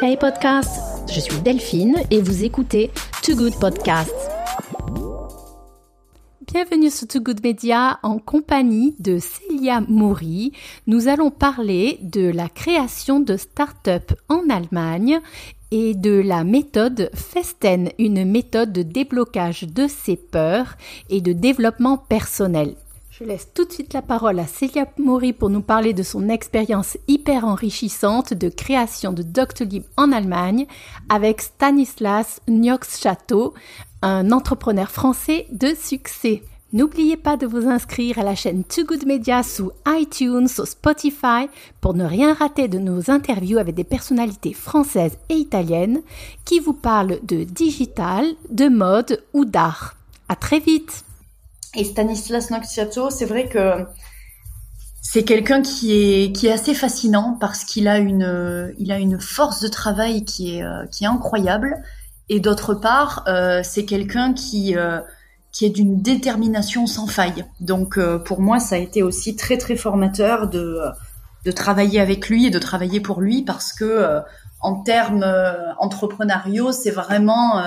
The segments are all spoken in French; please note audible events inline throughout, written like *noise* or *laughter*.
Hey podcast, je suis Delphine et vous écoutez Too Good Podcast. Bienvenue sur Too Good Media en compagnie de Célia Maury. Nous allons parler de la création de start-up en Allemagne et de la méthode Festen, une méthode de déblocage de ses peurs et de développement personnel. Je laisse tout de suite la parole à Célia Maury pour nous parler de son expérience hyper enrichissante de création de Doctolib en Allemagne avec Stanislas Niox-Chateau, un entrepreneur français de succès. N'oubliez pas de vous inscrire à la chaîne Too Good Media sous iTunes, ou Spotify pour ne rien rater de nos interviews avec des personnalités françaises et italiennes qui vous parlent de digital, de mode ou d'art. À très vite! Et Stanislas Nocciato, c'est vrai que c'est quelqu'un qui est qui est assez fascinant parce qu'il a une il a une force de travail qui est euh, qui est incroyable et d'autre part euh, c'est quelqu'un qui euh, qui est d'une détermination sans faille. Donc euh, pour moi, ça a été aussi très très formateur de de travailler avec lui et de travailler pour lui parce que euh, en termes euh, entrepreneuriaux, c'est vraiment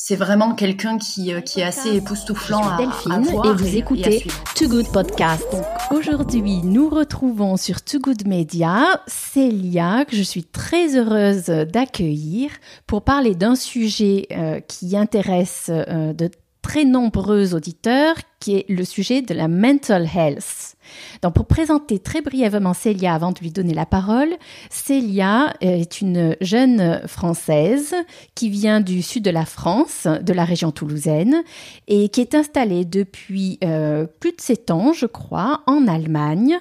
c'est vraiment quelqu'un qui, qui est assez époustouflant à, Delphine et vous écoutez Too Good Podcast. Aujourd'hui, nous retrouvons sur Too Good Media Célia, que je suis très heureuse d'accueillir pour parler d'un sujet qui intéresse de très nombreux auditeurs, qui est le sujet de la mental health. Donc, pour présenter très brièvement Célia avant de lui donner la parole, Célia est une jeune Française qui vient du sud de la France, de la région toulousaine, et qui est installée depuis euh, plus de sept ans, je crois, en Allemagne,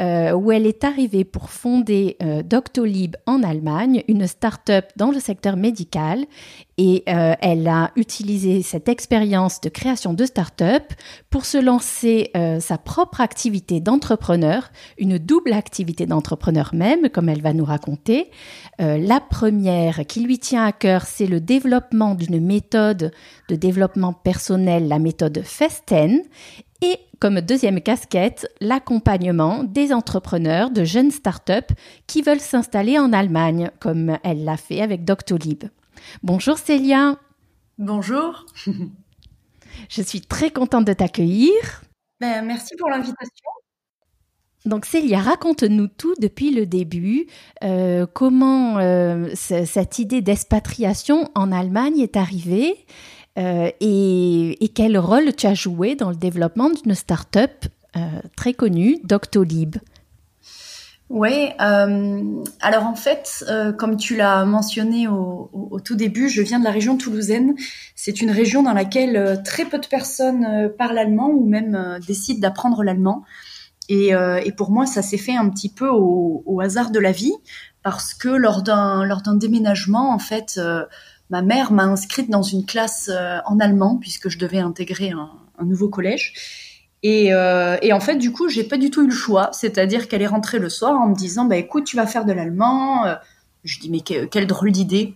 euh, où elle est arrivée pour fonder euh, Doctolib en Allemagne, une start-up dans le secteur médical, et euh, elle a utilisé cette expérience de création de start-up pour se lancer euh, sa propre activité d'entrepreneur, une double activité d'entrepreneur même, comme elle va nous raconter. Euh, la première qui lui tient à cœur, c'est le développement d'une méthode de développement personnel, la méthode Festen. Et comme deuxième casquette, l'accompagnement des entrepreneurs de jeunes start-up qui veulent s'installer en Allemagne, comme elle l'a fait avec Doctolib. Bonjour Célia. Bonjour. *laughs* Je suis très contente de t'accueillir. Ben, merci pour l'invitation. Donc Célia, raconte-nous tout depuis le début. Euh, comment euh, cette idée d'expatriation en Allemagne est arrivée euh, et, et, quel rôle tu as joué dans le développement d'une start-up très connue, Doctolib? Oui, euh, alors en fait, euh, comme tu l'as mentionné au, tout début, je viens de la région toulousaine. C'est une région dans laquelle euh, très peu de personnes parlent allemand ou même décident d'apprendre l'allemand. Et, pour moi, ça s'est fait un petit peu au, hasard de la vie parce que lors d'un déménagement, en fait, ma mère m'a inscrite dans une classe en allemand puisque je devais intégrer un nouveau collège. Et, euh, et, en fait, du coup, j'ai pas du tout eu le choix. C'est-à-dire qu'elle est rentrée le soir en me disant, bah écoute, tu vas faire de l'allemand. Euh, je dis mais que, quelle drôle d'idée.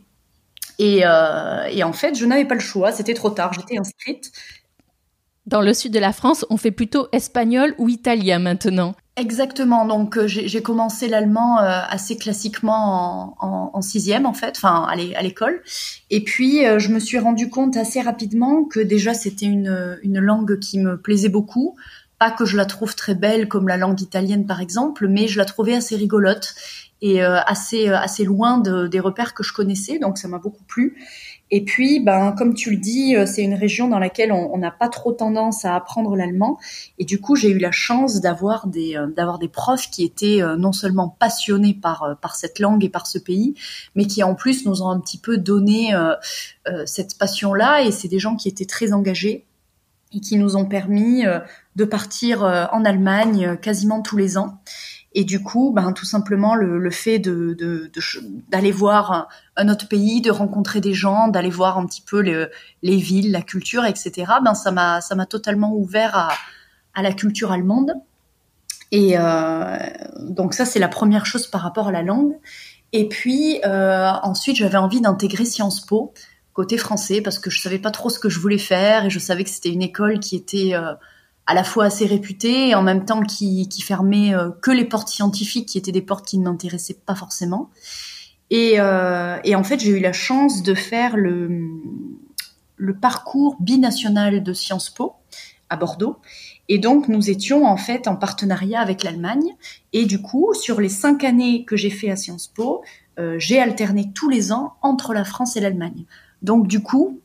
Et, euh, et, en fait, je n'avais pas le choix. C'était trop tard. J'étais inscrite. Dans le sud de la France, on fait plutôt espagnol ou italien maintenant. Exactement. Donc euh, j'ai commencé l'allemand euh, assez classiquement en, sixième en fait, enfin à l'école. Et puis euh, je me suis rendu compte assez rapidement que déjà c'était une, une langue qui me plaisait beaucoup. Pas que je la trouve très belle comme la langue italienne par exemple, mais je la trouvais assez rigolote et assez assez loin de, des repères que je connaissais. Donc ça m'a beaucoup plu. Et puis, ben, comme tu le dis, euh, c'est une région dans laquelle on n'a pas trop tendance à apprendre l'allemand. Et du coup, j'ai eu la chance d'avoir des, euh, d'avoir des profs qui étaient euh, non seulement passionnés par, par cette langue et par ce pays, mais qui en plus nous ont un petit peu donné euh, cette passion-là. Et c'est des gens qui étaient très engagés et qui nous ont permis de partir en Allemagne quasiment tous les ans. Et du coup, ben, tout simplement, le, fait d'aller voir un, autre pays, de rencontrer des gens, d'aller voir un petit peu le, les villes, la culture, etc., ben, ça m'a, totalement ouvert à, à la culture allemande. Et euh, donc ça, c'est la première chose par rapport à la langue. Et puis euh, ensuite, j'avais envie d'intégrer Sciences Po côté français parce que je savais pas trop ce que je voulais faire et je savais que c'était une école qui était euh, à la fois assez réputé et en même temps qui, qui fermait euh, que les portes scientifiques, qui étaient des portes qui ne m'intéressaient pas forcément. Et, et en fait, j'ai eu la chance de faire le, le parcours binational de Sciences Po à Bordeaux. Et donc, nous étions en fait en partenariat avec l'Allemagne. Et du coup, sur les cinq années que j'ai fait à Sciences Po, euh, j'ai alterné tous les ans entre la France et l'Allemagne. Donc, du coup,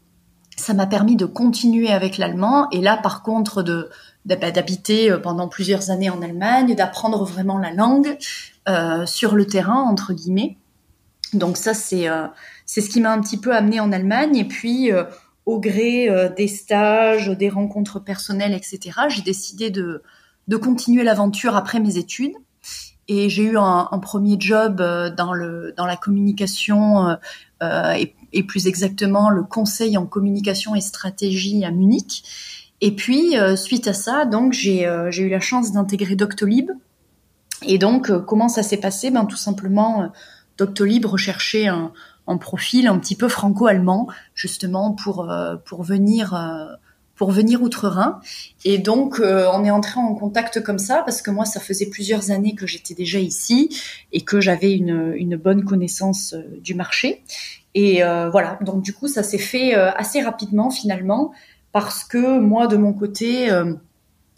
ça m'a permis de continuer avec l'allemand. Et là, par contre, de d'habiter euh, pendant plusieurs années en Allemagne, d'apprendre vraiment la langue euh, sur le terrain entre guillemets. Donc ça, c'est c'est ce qui m'a un petit peu amené en Allemagne. Et puis au gré euh, des stages, des rencontres personnelles, etc., j'ai décidé de, de continuer l'aventure après mes études. Et j'ai eu un, premier job euh, dans, le, dans la communication euh, et, plus exactement le conseil en communication et stratégie à Munich. Et puis, suite à ça, donc j'ai eu la chance d'intégrer Doctolib. Et donc, comment ça s'est passé? Ben tout simplement, Doctolib recherchait un, en profil un petit peu franco-allemand, justement pour euh, pour venir euh, pour venir outre-Rhin. Et donc, euh, on est entré en contact comme ça parce que moi, ça faisait plusieurs années que j'étais déjà ici et que j'avais une, une bonne connaissance du marché. Et voilà, donc du coup, ça s'est fait assez rapidement finalement parce que moi, de mon côté,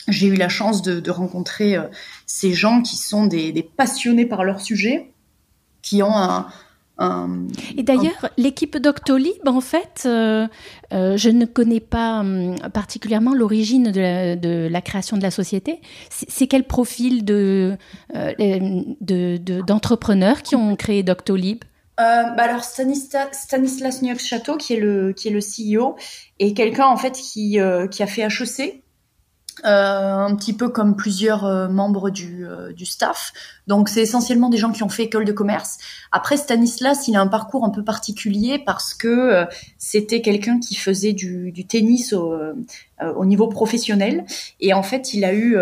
j'ai eu la chance de, de rencontrer ces gens qui sont des, des, passionnés par leur sujet, qui ont un, et d'ailleurs, l'équipe Doctolib, en fait, euh, euh, je ne connais pas hum, particulièrement l'origine de, la création de la société. C'est quel profil de, euh, d'entrepreneurs qui ont créé Doctolib? Bah alors Stanislas, Stanislas Château, qui est le qui est le CEO, est quelqu'un en fait qui qui a fait HEC, euh, un petit peu comme plusieurs euh, membres du, euh, du staff. Donc c'est essentiellement des gens qui ont fait école de commerce. Après Stanislas, il a un parcours un peu particulier parce que c'était quelqu'un qui faisait du, du tennis au, au, niveau professionnel et en fait il a eu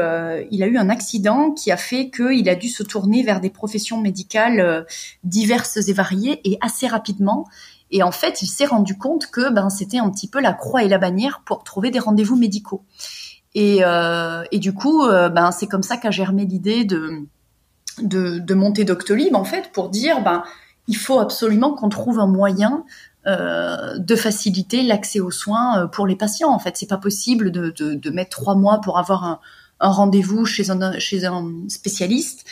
il a eu un accident qui a fait qu'il a dû se tourner vers des professions médicales diverses et variées et assez rapidement. Et en fait, il s'est rendu compte que ben c'était un petit peu la croix et la bannière pour trouver des rendez-vous médicaux. Et, euh, et du coup, euh, ben, c'est comme ça qu'a germé l'idée de, de, de, monter Doctolib, en fait, pour dire, ben, il faut absolument qu'on trouve un moyen euh, de faciliter l'accès aux soins pour les patients. En fait, c'est pas possible de, de, de, mettre trois mois pour avoir un, un rendez-vous chez un, chez un spécialiste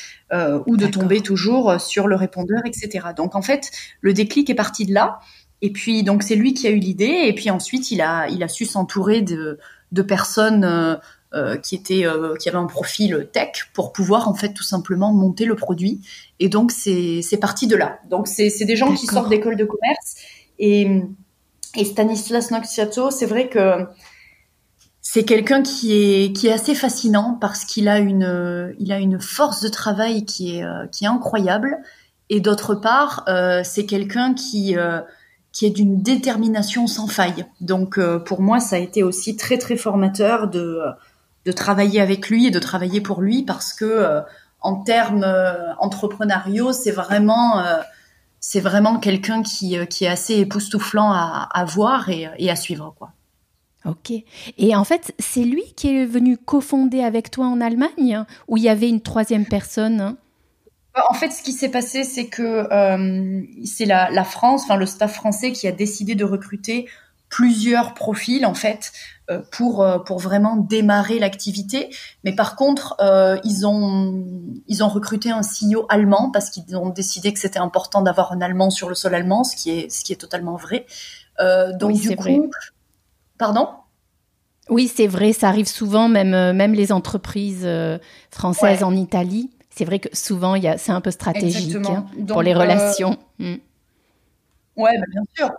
ou de tomber toujours sur le répondeur, etc. Donc, en fait, le déclic est parti de là. Et puis, donc, c'est lui qui a eu l'idée. Et puis ensuite, il a, il a su s'entourer de de personnes euh, euh, qui étaient euh, qui avaient un profil tech pour pouvoir en fait tout simplement monter le produit. Et donc c'est c'est parti de là. Donc c'est c'est des gens qui sortent d'école de commerce et et Stanislas Noxiato, c'est vrai que c'est quelqu'un qui est qui est assez fascinant parce qu'il a une il a une force de travail qui est qui est incroyable et d'autre part c'est quelqu'un qui qui est d'une détermination sans faille. Donc euh, pour moi, ça a été aussi très très formateur de de travailler avec lui et de travailler pour lui parce que euh, en termes euh, entrepreneuriaux, c'est vraiment c'est vraiment quelqu'un qui, qui est assez époustouflant à, voir et, et, à suivre quoi. Ok. Et en fait, c'est lui qui est venu cofonder avec toi en Allemagne, où il y avait une troisième personne. Hein en fait, ce qui s'est passé, c'est que euh, c'est la, la, France, enfin le staff français, qui a décidé de recruter plusieurs profils en fait euh, pour euh, pour vraiment démarrer l'activité. Mais par contre, euh, ils ont ils ont recruté un CEO allemand parce qu'ils ont décidé que c'était important d'avoir un Allemand sur le sol allemand, ce qui est ce qui est totalement vrai. Euh, donc du coup, vrai. pardon? Oui, c'est vrai, ça arrive souvent, même même les entreprises françaises ouais. en Italie c'est vrai que souvent, c'est un peu stratégique hein, pour les relations. Euh... Ouais, bah, bien sûr.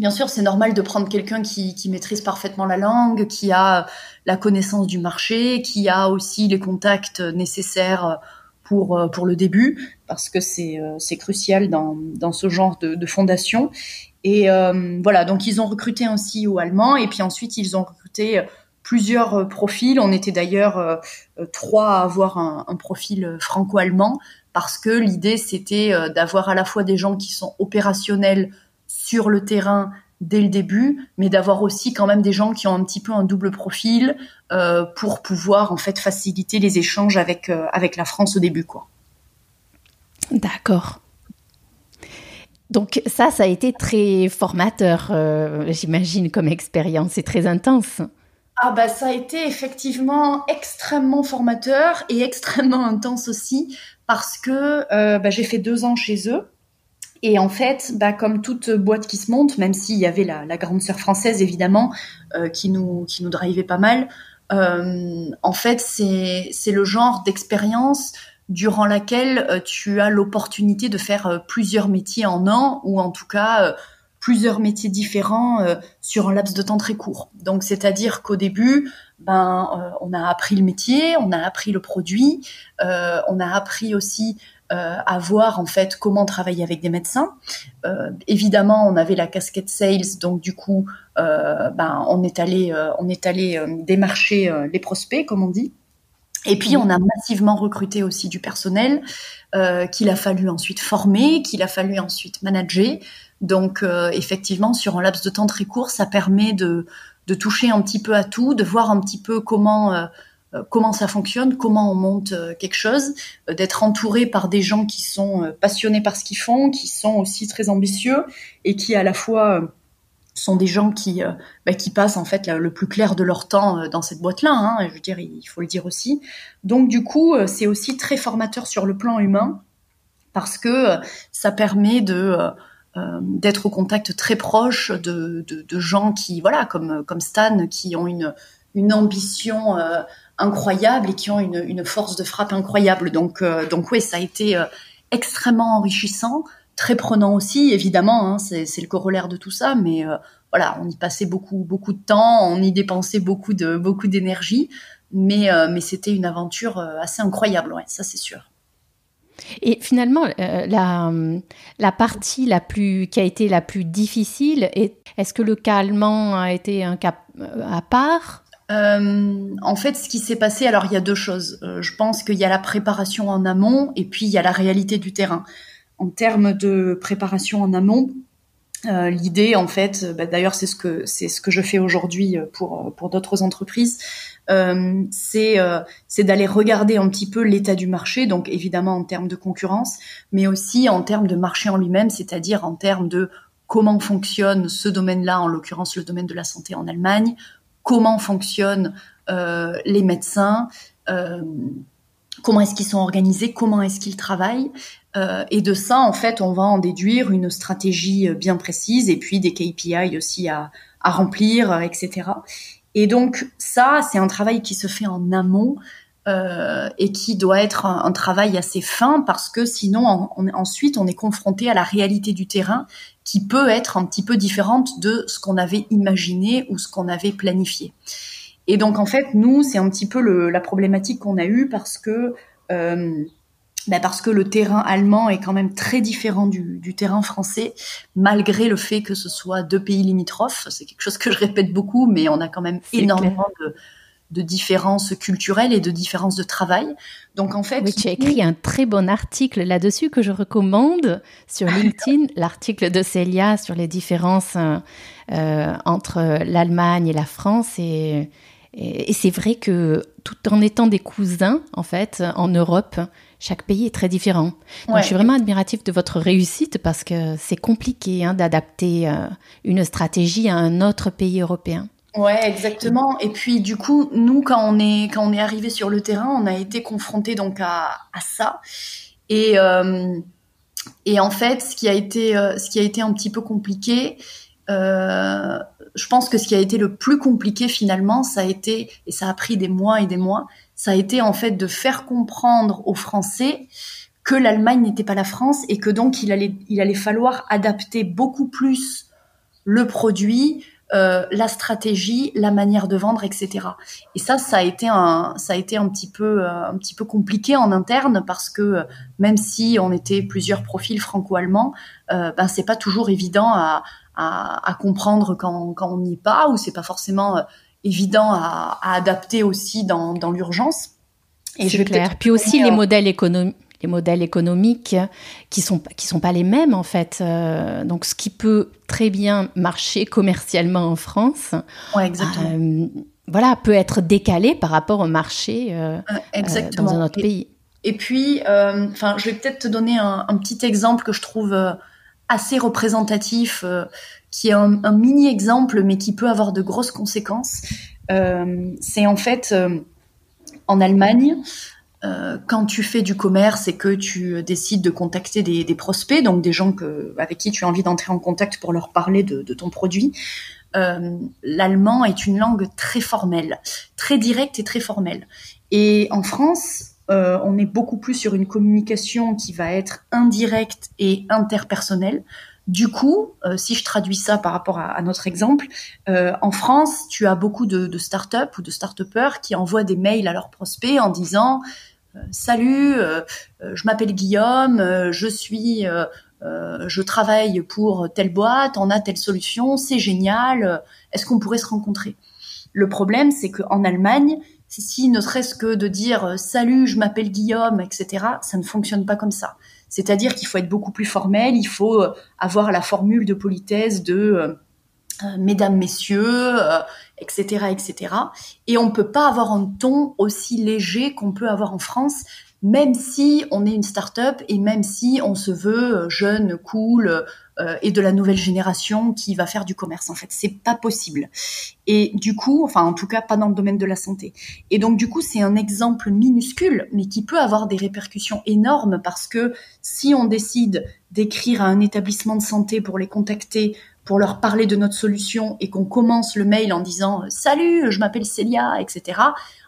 Bien sûr, c'est normal de prendre quelqu'un qui, qui, maîtrise parfaitement la langue, qui a la connaissance du marché, qui a aussi les contacts nécessaires pour, euh, pour le début, parce que c'est euh, crucial dans, dans ce genre de, de fondation. Et euh, voilà, donc ils ont recruté un CEO allemand, et puis ensuite ils ont recruté plusieurs euh, profils. On était d'ailleurs euh, euh, trois à avoir un, profil franco-allemand parce que l'idée c'était d'avoir à la fois des gens qui sont opérationnels sur le terrain dès le début, mais d'avoir aussi quand même des gens qui ont un petit peu un double profil pour pouvoir en fait faciliter les échanges avec avec la France au début quoi. D'accord. Donc ça, ça a été très formateur, j'imagine, comme expérience. C'est très intense. Ah bah ça a été effectivement extrêmement formateur et *laughs* extrêmement intense aussi parce que euh, bah, j'ai fait deux ans chez eux. Et en fait, bah, comme toute boîte qui se monte, même s'il y avait la, grande sœur française évidemment euh, qui nous qui pas mal, euh, en fait c'est le genre d'expérience durant laquelle tu as l'opportunité de faire plusieurs métiers en an ou en tout cas plusieurs métiers différents sur un laps de temps très court. Donc c'est-à-dire qu'au début, ben on a appris le métier, on a appris le produit, on a appris aussi à voir en fait comment travailler avec des médecins. évidemment, on avait la casquette sales, donc du coup, ben on est allé on est allé démarcher les prospects, comme on dit. Et puis, on a massivement recruté aussi du personnel euh, qu'il a fallu ensuite former, qu'il a fallu ensuite manager. Donc, euh, effectivement, sur un laps de temps très court, ça permet de, de toucher un petit peu à tout, de voir un petit peu comment euh, euh comment ça fonctionne, comment on monte euh, quelque chose, euh, d'être entouré par des gens qui sont passionnés par ce qu'ils font, qui sont aussi très ambitieux et qui à la fois sont des gens qui, bah, qui passent en fait le plus clair de leur temps dans cette boîte-là. Hein, je veux dire, il faut le dire aussi. Donc du coup, c'est aussi très formateur sur le plan humain parce que ça permet de d'être au contact très proche de, de, gens qui, voilà, comme comme Stan, qui ont une une ambition incroyable et qui ont une, une force de frappe incroyable. Donc donc oui, ça a été extrêmement enrichissant très prenant aussi, évidemment, hein, c'est le corollaire de tout ça, mais euh, voilà, on y passait beaucoup, beaucoup de temps, on y dépensait beaucoup de, beaucoup d'énergie, mais, euh, mais c'était une aventure euh, assez incroyable, ça c'est sûr. Et finalement, la, la partie la plus, qui a été la plus difficile, est-ce que le cas allemand a été un cas à part? En fait, ce qui s'est passé, alors il y a deux choses. je pense qu'il y a la préparation en amont et puis il y a la réalité du terrain en termes de préparation en amont, euh, l'idée, en fait, bah, d'ailleurs, c'est ce que c'est ce que je fais aujourd'hui euh, pour pour d'autres entreprises, euh, c'est euh, c'est d'aller regarder un petit peu l'état du marché, donc évidemment en termes de concurrence, mais aussi en termes de marché en lui-même, c'est-à-dire en termes de comment fonctionne ce domaine-là, en l'occurrence le domaine de la santé en Allemagne, comment fonctionnent euh, les médecins. Comment est-ce qu'ils sont organisés Comment est-ce qu'ils travaillent et de ça, en fait, on va en déduire une stratégie bien précise et puis des KPI aussi à, remplir, etc. Et donc ça, c'est un travail qui se fait en amont euh, et qui doit être un, travail assez fin parce que sinon, on, ensuite, on est confronté à la réalité du terrain qui peut être un petit peu différente de ce qu'on avait imaginé ou ce qu'on avait planifié. Et donc, en fait, nous, c'est un petit peu le, la problématique qu'on a eue parce que euh, bah parce que le terrain allemand est quand même très différent du, du, terrain français, malgré le fait que ce soit deux pays limitrophes. C'est quelque chose que je répète beaucoup, mais on a quand même énormément de, de, différences culturelles et de différences de travail. Donc en fait, oui, tu as écrit un très bon article là-dessus que je recommande sur LinkedIn, l'article de Célia sur les différences euh, entre l'Allemagne et la France et, et, et c'est vrai que tout en étant des cousins, en fait, en Europe, chaque pays est très différent. Donc, je suis vraiment admirative de votre réussite parce que c'est compliqué hein, d'adapter euh, une stratégie à un autre pays européen. Ouais, exactement. Et puis du coup, nous, quand on est quand on est arrivé sur le terrain, on a été confronté donc à, à ça. Et euh, et en fait, ce qui a été euh, ce qui a été un petit peu compliqué, euh, je pense que ce qui a été le plus compliqué finalement, ça a été et ça a pris des mois et des mois, ça a été en fait de faire comprendre aux Français que l'Allemagne n'était pas la France et que donc il allait, il allait falloir adapter beaucoup plus le produit, euh, la stratégie, la manière de vendre, etc. Et ça, ça a été un, ça a été un petit peu, euh, un petit peu compliqué en interne parce que euh, même si on était plusieurs profils franco-allemands, euh, ben c'est pas toujours évident à, à, à comprendre quand, quand on n'y est pas ou c'est pas forcément évident à, à adapter aussi dans, dans l'urgence. Et je vais clair. Puis aussi les modèles économiques les modèles économiques qui sont qui sont pas les mêmes en fait. Euh, donc ce qui peut très bien marcher commercialement en France, ouais. Euh, voilà, peut être décalé par rapport au marché euh, dans un autre et, pays. Et puis, enfin, je vais peut-être te donner un, un, petit exemple que je trouve assez représentatif, qui est un, un, mini exemple, mais qui peut avoir de grosses conséquences. c'est en fait en Allemagne, euh, quand tu fais du commerce et que tu décides de contacter des, prospects, donc des gens avec qui tu as envie d'entrer en contact pour leur parler de, ton produit, euh, l'allemand est une langue très formelle, très directe et très formelle. Et en France, euh, on est beaucoup plus sur une communication qui va être indirecte et interpersonnelle. Du coup, euh, si je traduis ça par rapport à, notre exemple, euh, en France, tu as beaucoup de, de start-up ou de start-upers qui envoient des mails à leurs prospects en disant euh, salut, je m'appelle Guillaume, je suis, je travaille pour telle boîte, on a telle solution, c'est génial, est-ce qu'on pourrait se rencontrer? Le problème, c'est qu'en Allemagne, si ne serait-ce que de dire salut, je m'appelle Guillaume, etc., ça ne fonctionne pas comme ça. C'est-à-dire qu'il faut être beaucoup plus formel, il faut avoir la formule de politesse de mesdames, messieurs, etc., etc. Et on peut pas avoir un ton aussi léger qu'on peut avoir en France, même si on est une start-up et même si on se veut euh, jeune, cool euh, et de la nouvelle génération qui va faire du commerce. En fait, c'est pas possible. Et du coup, enfin, en tout cas, pas dans le domaine de la santé. Et donc, du coup, c'est un exemple minuscule, mais qui peut avoir des répercussions énormes parce que si on décide d'écrire à un établissement de santé pour les contacter pour leur parler de notre solution et qu'on commence le mail en disant salut, je m'appelle Célia, etc.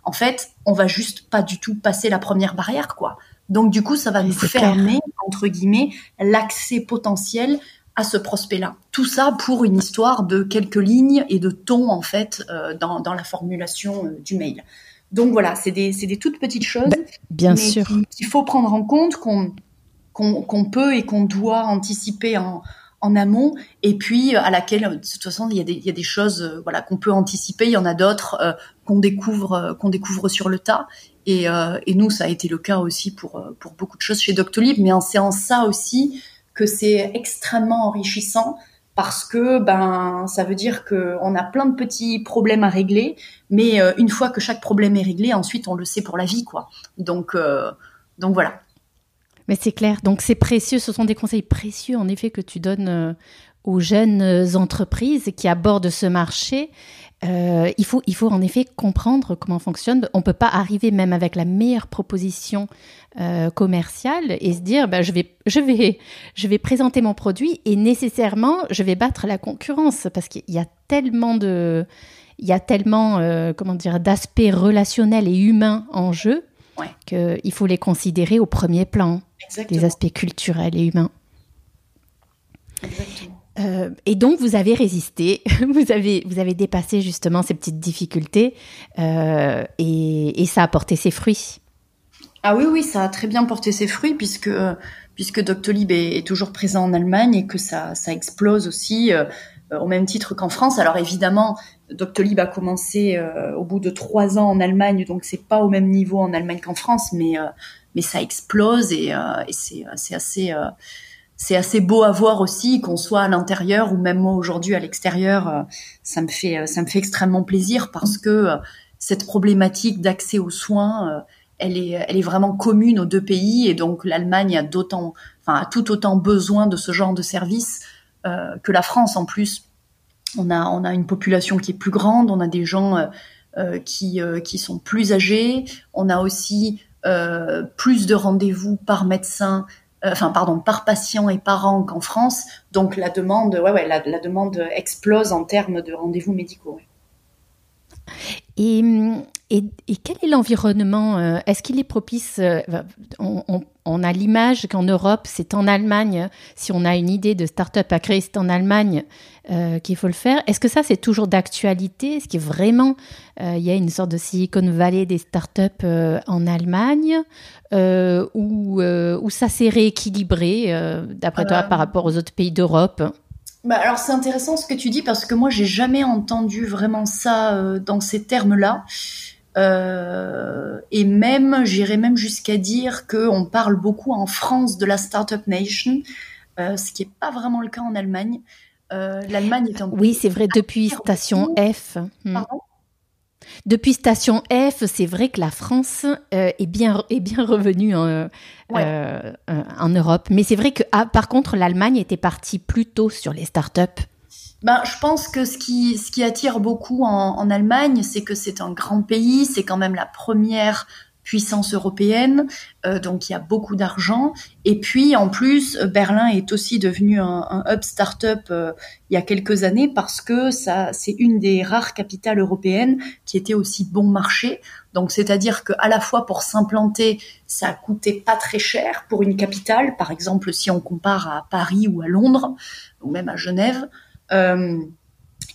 En fait, on va juste pas du tout passer la première barrière, quoi. Donc du coup, ça va nous fermer entre guillemets l'accès potentiel à ce prospect-là. Tout ça pour une histoire de quelques lignes et de ton en fait euh, dans, dans, la formulation euh, du mail. Donc voilà, c'est des, des, toutes petites choses. Bah, bien sûr. Il faut prendre en compte qu'on peut et qu'on doit anticiper en, en amont et puis à laquelle de toute façon il y a des, il y a des choses euh, voilà qu'on peut anticiper il y en a d'autres euh, qu'on découvre euh, qu'on découvre sur le tas et, et, nous ça a été le cas aussi pour pour beaucoup de choses chez Doctolib mais en ça aussi que c'est extrêmement enrichissant parce que ben ça veut dire que on a plein de petits problèmes à régler mais une fois que chaque problème est réglé ensuite on le sait pour la vie quoi donc donc voilà mais c'est clair. Donc c'est précieux. Ce sont des conseils précieux, en effet, que tu donnes euh, aux jeunes entreprises qui abordent ce marché. Euh, il, faut, il faut en effet comprendre comment fonctionne. On ne peut pas arriver même avec la meilleure proposition euh, commerciale et se dire bah, je, vais, je, vais, je vais présenter mon produit et nécessairement je vais battre la concurrence parce qu'il y a tellement de il y a tellement comment dire d'aspects relationnels et humains en jeu ouais. qu'il faut les considérer au premier plan des aspects culturels et humains. Euh, et donc, vous avez résisté, *laughs* vous avez, vous avez dépassé justement ces petites difficultés euh, et, ça a porté ses fruits. Ah oui, oui, ça a très bien porté ses fruits puisque, puisque Doctolib est, toujours présent en Allemagne et que ça, ça explose aussi euh, au même titre qu'en France. Alors évidemment, Doctolib a commencé au bout de trois ans en Allemagne, donc c'est pas au même niveau en Allemagne qu'en France, mais mais ça explose et, euh, et c'est assez euh, c'est assez beau à voir aussi qu'on soit à l'intérieur ou même moi aujourd'hui à l'extérieur euh, ça me fait ça me fait extrêmement plaisir parce que cette problématique d'accès aux soins elle est elle est vraiment commune aux deux pays et donc l'Allemagne a d'autant enfin a tout autant besoin de ce genre de service euh, que la France en plus. On a on a une population qui est plus grande on a des gens euh, qui qui sont plus âgés. On a aussi euh, plus de rendez-vous par médecin, euh, enfin pardon, par patient et par an qu'en France. Donc la demande, ouais, ouais, la, demande explose en termes de rendez-vous médicaux. Et, et, quel est l'environnement euh, Est-ce qu'il est propice on, a l'image qu'en Europe, c'est en Allemagne, si on a une idée de start-up à créer, c'est en Allemagne qu'il faut le faire. Est-ce que ça, c'est toujours d'actualité? Est-ce qu'il y a vraiment il y a une sorte de Silicon Valley des start-up en Allemagne? Ou, ou ça s'est rééquilibré, d'après toi, par rapport aux autres pays d'Europe? Bah alors c'est intéressant ce que tu dis parce que moi j'ai jamais entendu vraiment ça euh, dans ces termes-là. Euh, et même, j'irais même jusqu'à dire qu'on parle beaucoup en France de la Startup Nation, euh, ce qui n'est pas vraiment le cas en Allemagne. Euh, L'Allemagne est un Oui, c'est vrai, depuis Station F. Hmm. Depuis Station F, c'est vrai que la France est bien est bien revenue en, en Europe, mais c'est vrai que ah, par contre l'Allemagne était partie plus tôt sur les startups. Ben, je pense que ce qui, ce qui attire beaucoup en, en Allemagne, c'est que c'est un grand pays, c'est quand même la première puissance européenne, euh, donc il y a beaucoup d'argent. Et puis en plus, Berlin est aussi devenu un, un hub startup euh, il y a quelques années parce que ça, c'est une des rares capitales européennes qui était aussi bon marché. Donc c'est-à-dire que à la fois pour s'implanter, ça coûtait pas très cher pour une capitale. Par exemple, si on compare à Paris ou à Londres ou même à Genève. Euh,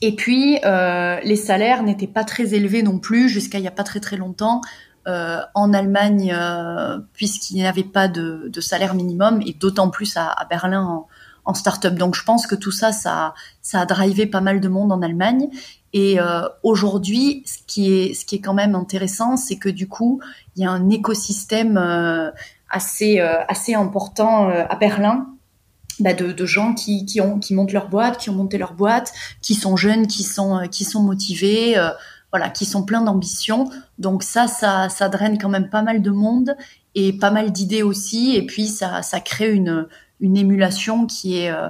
et puis, euh, les salaires n'étaient pas très élevés non plus jusqu'à il n'y a pas très très longtemps. Euh, en Allemagne, puisqu'il n'y avait pas de, salaire minimum, et d'autant plus à, Berlin en, en start-up. Donc je pense que tout ça, ça, a drivé pas mal de monde en Allemagne. Et aujourd'hui, ce qui est, ce qui est quand même intéressant, c'est que du coup, il y a un écosystème assez, assez important à Berlin. Bah de, gens qui, qui, ont, qui montent leur boîte, qui ont monté leur boîte, qui sont jeunes, qui sont, sont motivés voilà, qui sont pleins d'ambition. Donc ça, ça, draine quand même pas mal de monde et pas mal d'idées aussi. Et puis ça, crée une, émulation qui est, euh,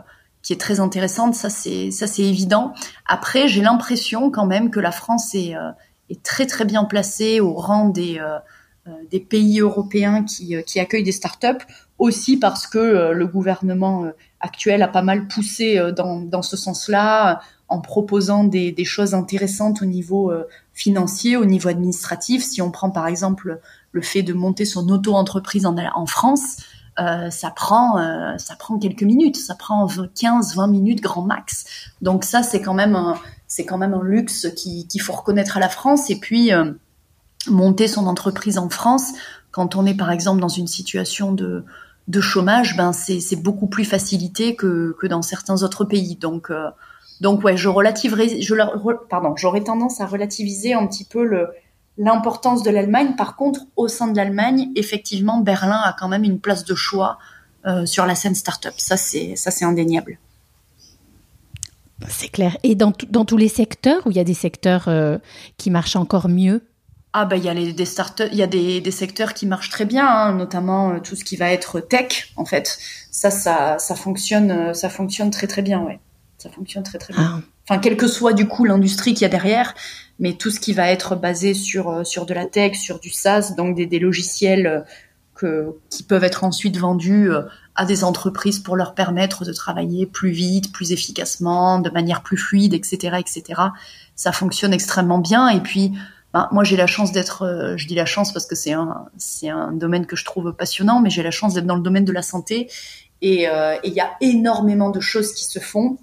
très intéressante. Ça, c'est, évident. Après, j'ai l'impression quand même que la France est, euh, très très bien placée au rang des, euh, des pays européens qui, qui accueillent des startups. Aussi parce que le gouvernement actuel a pas mal poussé dans, dans ce sens-là en proposant des, des, choses intéressantes au niveau euh, financier, au niveau administratif. Si on prend par exemple le fait de monter son auto-entreprise en, en, France, euh, ça prend euh, ça prend quelques minutes, ça prend 15-20 minutes grand max. Donc ça c'est quand même quand même un luxe qu'il faut reconnaître à la France. Et puis euh, monter son entreprise en France, quand on est par exemple dans une situation de chômage, ben c'est beaucoup plus facilité que, dans certains autres pays. Donc euh, donc ouais, je je pardon, j'aurais tendance à relativiser un petit peu l'importance de l'Allemagne. Par contre, au sein de l'Allemagne, effectivement, Berlin a quand même une place de choix euh, sur la scène startup. Ça c'est ça c'est indéniable. C'est clair. Et dans, dans tous les secteurs, où il y a des secteurs euh, qui marchent encore mieux? Ah bah il y a les, des startups, il y a des, des, secteurs qui marchent très bien, hein, notamment euh, tout ce qui va être tech en fait. Ça ça ça fonctionne euh, ça fonctionne très très bien ouais ça fonctionne très très bien. Ah. Enfin, quelle que soit du coup l'industrie qu'il y a derrière, mais tout ce qui va être basé sur euh, sur de la tech, sur du SaaS, donc des, des logiciels que, qui peuvent être ensuite vendus à des entreprises pour leur permettre de travailler plus vite, plus efficacement, de manière plus fluide, etc., etc. Ça fonctionne extrêmement bien. Et puis, ben, moi, j'ai la chance d'être, je dis la chance parce que c'est un, domaine que je trouve passionnant, mais j'ai la chance d'être dans le domaine de la santé. Et il y a énormément de choses qui se font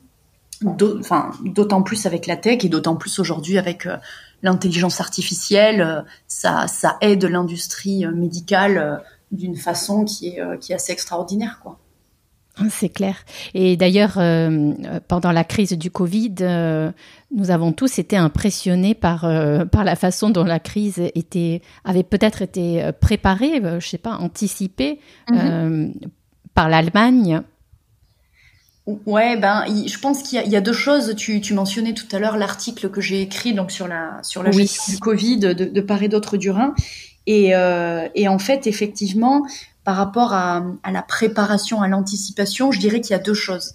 d'autant plus avec la tech et d'autant plus aujourd'hui avec euh, l'intelligence artificielle, euh, ça, aide l'industrie euh, médicale d'une façon qui est, qui est assez extraordinaire, quoi. Ah, c'est clair. Et d'ailleurs, pendant la crise du Covid, nous avons tous été impressionnés par par la façon dont la crise était avait peut-être été préparée, je sais pas, anticipée mm-hmm. par l'Allemagne Ouais, ben, je pense qu'il y, y, a deux choses. Tu, tu mentionnais tout à l'heure l'article que j'ai écrit donc sur la sur la gestion du Covid de, de part et d'autre du Rhin. Et, euh, et en fait, effectivement, par rapport à, la préparation, à l'anticipation, je dirais qu'il y a deux choses.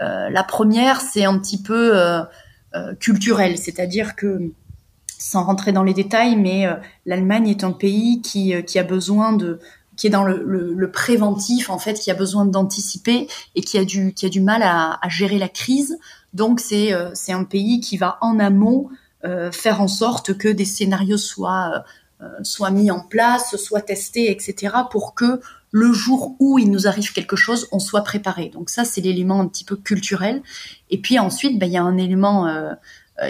Euh, la première, c'est un petit peu euh, euh culturel, c'est-à-dire que sans rentrer dans les détails, mais l'Allemagne est un pays qui, a besoin de qui est dans le, préventif en fait, qui a besoin d'anticiper et qui a du mal à, gérer la crise. Donc c'est c'est un pays qui va en amont faire en sorte que des scénarios soient soient mis en place, soient testés, etc. pour que le jour où il nous arrive quelque chose, on soit préparé. Donc ça c'est l'élément un petit peu culturel. Et puis ensuite, ben, il y a un élément euh,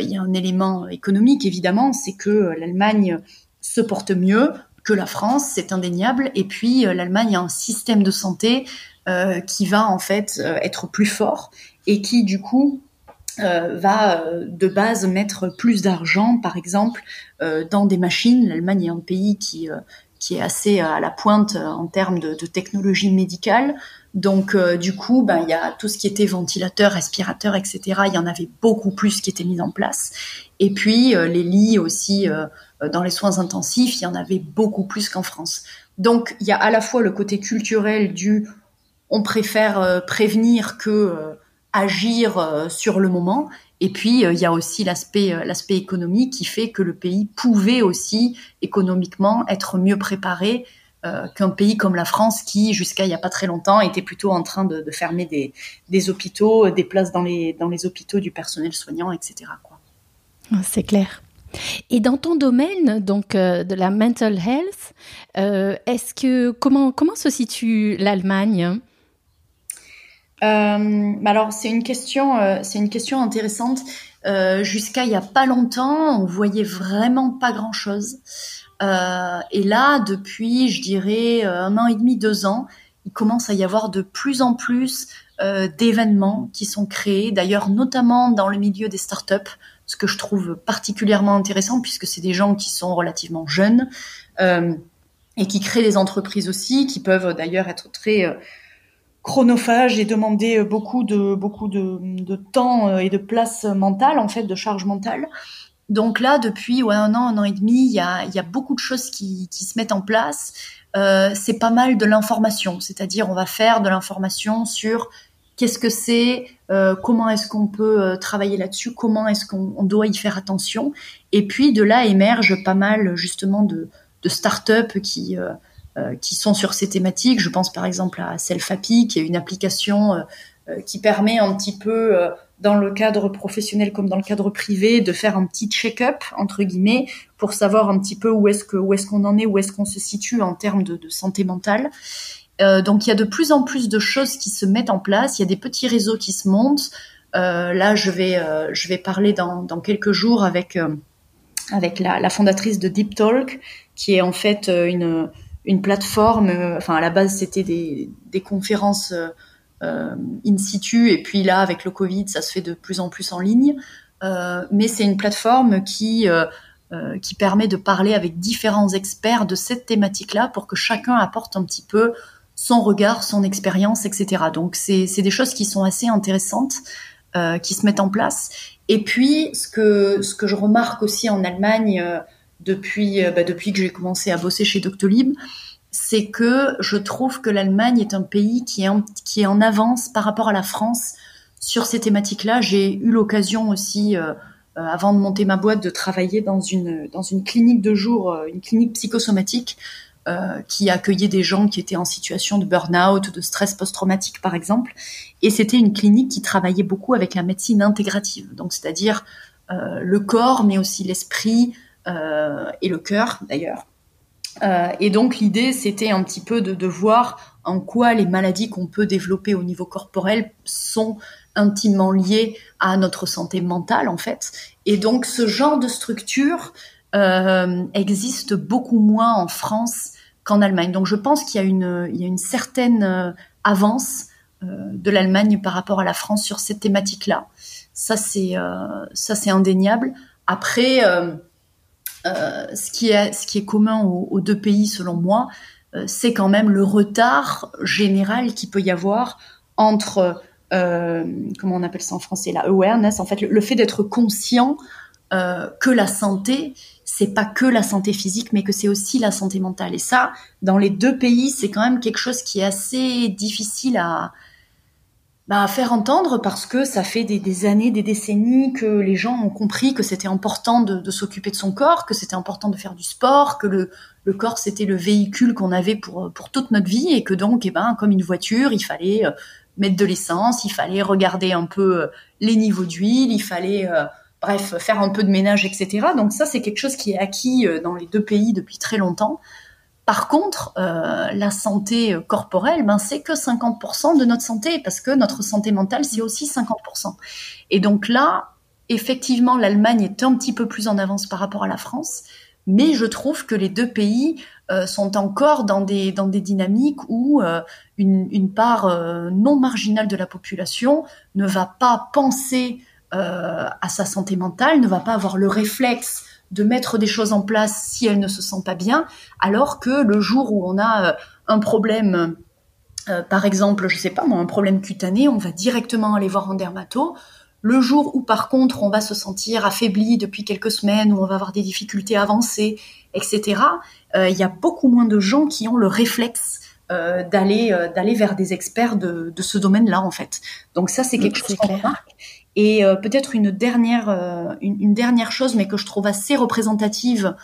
il y a un élément économique évidemment, c'est que l'Allemagne se porte mieux, que la France, c'est indéniable. Et puis euh, l'Allemagne a un système de santé euh, qui va en fait euh, être plus fort et qui du coup va de base mettre plus d'argent, par exemple, dans des machines. L'Allemagne est un pays qui qui est assez à la pointe en termes de, de technologie médicale. Donc du coup, ben il y a tout ce qui était ventilateur, respirateur, etc. Il y en avait beaucoup plus qui étaient mis en place. Et puis les lits aussi dans les soins intensifs, il y en avait beaucoup plus qu'en France. Donc il y a à la fois le côté culturel du on préfère prévenir que agir sur le moment et puis euh, il y a aussi l'aspect euh, l'aspect économique qui fait que le pays pouvait aussi économiquement être mieux préparé euh, qu'un pays comme la France qui jusqu'à il y a pas très longtemps était plutôt en train de, fermer des, des, hôpitaux, des places dans les dans les hôpitaux du personnel soignant, etc. Ah, c'est clair. Et dans ton domaine, donc de la mental health, euh, est-ce que comment comment se situe l'Allemagne? Euh, alors c'est une question, euh, c'est une question intéressante. Euh, Jusqu'à il y a pas longtemps, on voyait vraiment pas grand chose. Euh, et là, depuis, je dirais euh, un an et demi, deux ans, il commence à y avoir de plus en plus d'événements qui sont créés. D'ailleurs, notamment dans le milieu des startups, ce que je trouve particulièrement intéressant puisque c'est des gens qui sont relativement jeunes et qui créent des entreprises aussi, qui peuvent d'ailleurs être très chronophage et demander beaucoup de beaucoup de, temps euh, et de place mentale en fait de charge mentale. Donc là depuis un an un an et demi il y a, y a beaucoup de choses qui, qui se mettent en place. Euh, c'est pas mal de l'information. C'est-à-dire on va faire de l'information sur qu'est-ce que c'est euh, comment est-ce qu'on peut euh, travailler là-dessus comment est-ce qu'on doit y faire attention. Et puis de là émerge pas mal justement de, de start-up qui euh, euh, qui sont sur ces thématiques. Je pense par exemple à Selfapi, qui est une application euh, euh, qui permet un petit peu, dans le cadre professionnel comme dans le cadre privé, de faire un petit check-up entre guillemets pour savoir un petit peu où est-ce que est-ce qu'on en est, où est-ce qu'on se situe en termes de, santé mentale. Euh, donc il y a de plus en plus de choses qui se mettent en place. Il y a des petits réseaux qui se montent. Euh, là, je vais euh, je vais parler dans, dans quelques jours avec avec la, la, fondatrice de Deep Talk, qui est en fait une une plateforme. Euh, enfin, à la base, c'était des, conférences euh, euh, in situ, et puis là, avec le Covid, ça se fait de plus en plus en ligne. mais c'est une plateforme qui qui permet de parler avec différents experts de cette thématique-là pour que chacun apporte un petit peu son regard, son expérience, etc. Donc c'est des choses qui sont assez intéressantes, qui se mettent en place. Et puis ce que ce que je remarque aussi en Allemagne depuis, euh, bah, depuis que j'ai commencé à bosser chez Doctolib, c'est que je trouve que l'Allemagne est un pays qui est, en, avance par rapport à la France sur ces thématiques-là. J'ai eu l'occasion aussi, euh, euh, avant de monter ma boîte, de travailler dans une, clinique de jour, une clinique psychosomatique, qui accueillait des gens qui étaient en situation de burn-out, de stress post-traumatique par exemple. Et c'était une clinique qui travaillait beaucoup avec la médecine intégrative, donc c'est-à-dire le corps, mais aussi l'esprit, et le cœur d'ailleurs. Euh, et donc l'idée, c'était un petit peu de, voir en quoi les maladies qu'on peut développer au niveau corporel sont intimement liées à notre santé mentale en fait. Et donc ce genre de structure euh, existe beaucoup moins en France qu'en Allemagne. Donc je pense qu'il y a une, certaine euh, avance euh, de l'Allemagne par rapport à la France sur cette thématique-là. Ça c'est euh, ça c'est indéniable. Après euh, ce, qui est, ce qui est commun aux, deux pays, selon moi, euh, c'est quand même le retard général qu'il peut y avoir entre, euh, comment on appelle ça en français, la awareness, en fait, le, fait d'être conscient que la santé, c'est pas que la santé physique, mais que c'est aussi la santé mentale. Et ça, dans les deux pays, c'est quand même quelque chose qui est assez difficile à, bah, faire entendre parce que ça fait des, années, des décennies que les gens ont compris que c'était important de, de s'occuper de son corps, que c'était important de faire du sport, que le, le corps c'était le véhicule qu'on avait pour, pour toute notre vie et que donc, eh ben, comme une voiture, il fallait euh, mettre de l'essence, il fallait regarder un peu euh, les niveaux d'huile, il fallait, euh, bref, faire un peu de ménage, etc. Donc ça, c'est quelque chose qui est acquis dans les deux pays depuis très longtemps. Par contre, euh, la santé corporelle, ben, c'est que 50% de notre santé, parce que notre santé mentale, c'est aussi 50%. Et donc là, effectivement, l'Allemagne est un petit peu plus en avance par rapport à la France, mais je trouve que les deux pays euh, sont encore dans des, dans des dynamiques où euh, une, part non marginale de la population ne va pas penser à sa santé mentale, ne va pas avoir le réflexe de mettre des choses en place si elle ne se sent pas bien, alors que le jour où on a euh, un problème par exemple, je sais pas, moi, un problème cutané, on va directement aller voir un dermato. Le jour où, par contre, on va se sentir affaibli depuis quelques semaines, où on va avoir des difficultés avancées, etc., il y a beaucoup moins de gens qui ont le réflexe d'aller d'aller vers des experts de, de ce domaine-là, en fait. Donc ça, c'est quelque chose qu'on remarque. Et euh, peut-être une dernière, euh, une, dernière chose, mais que je trouve assez représentative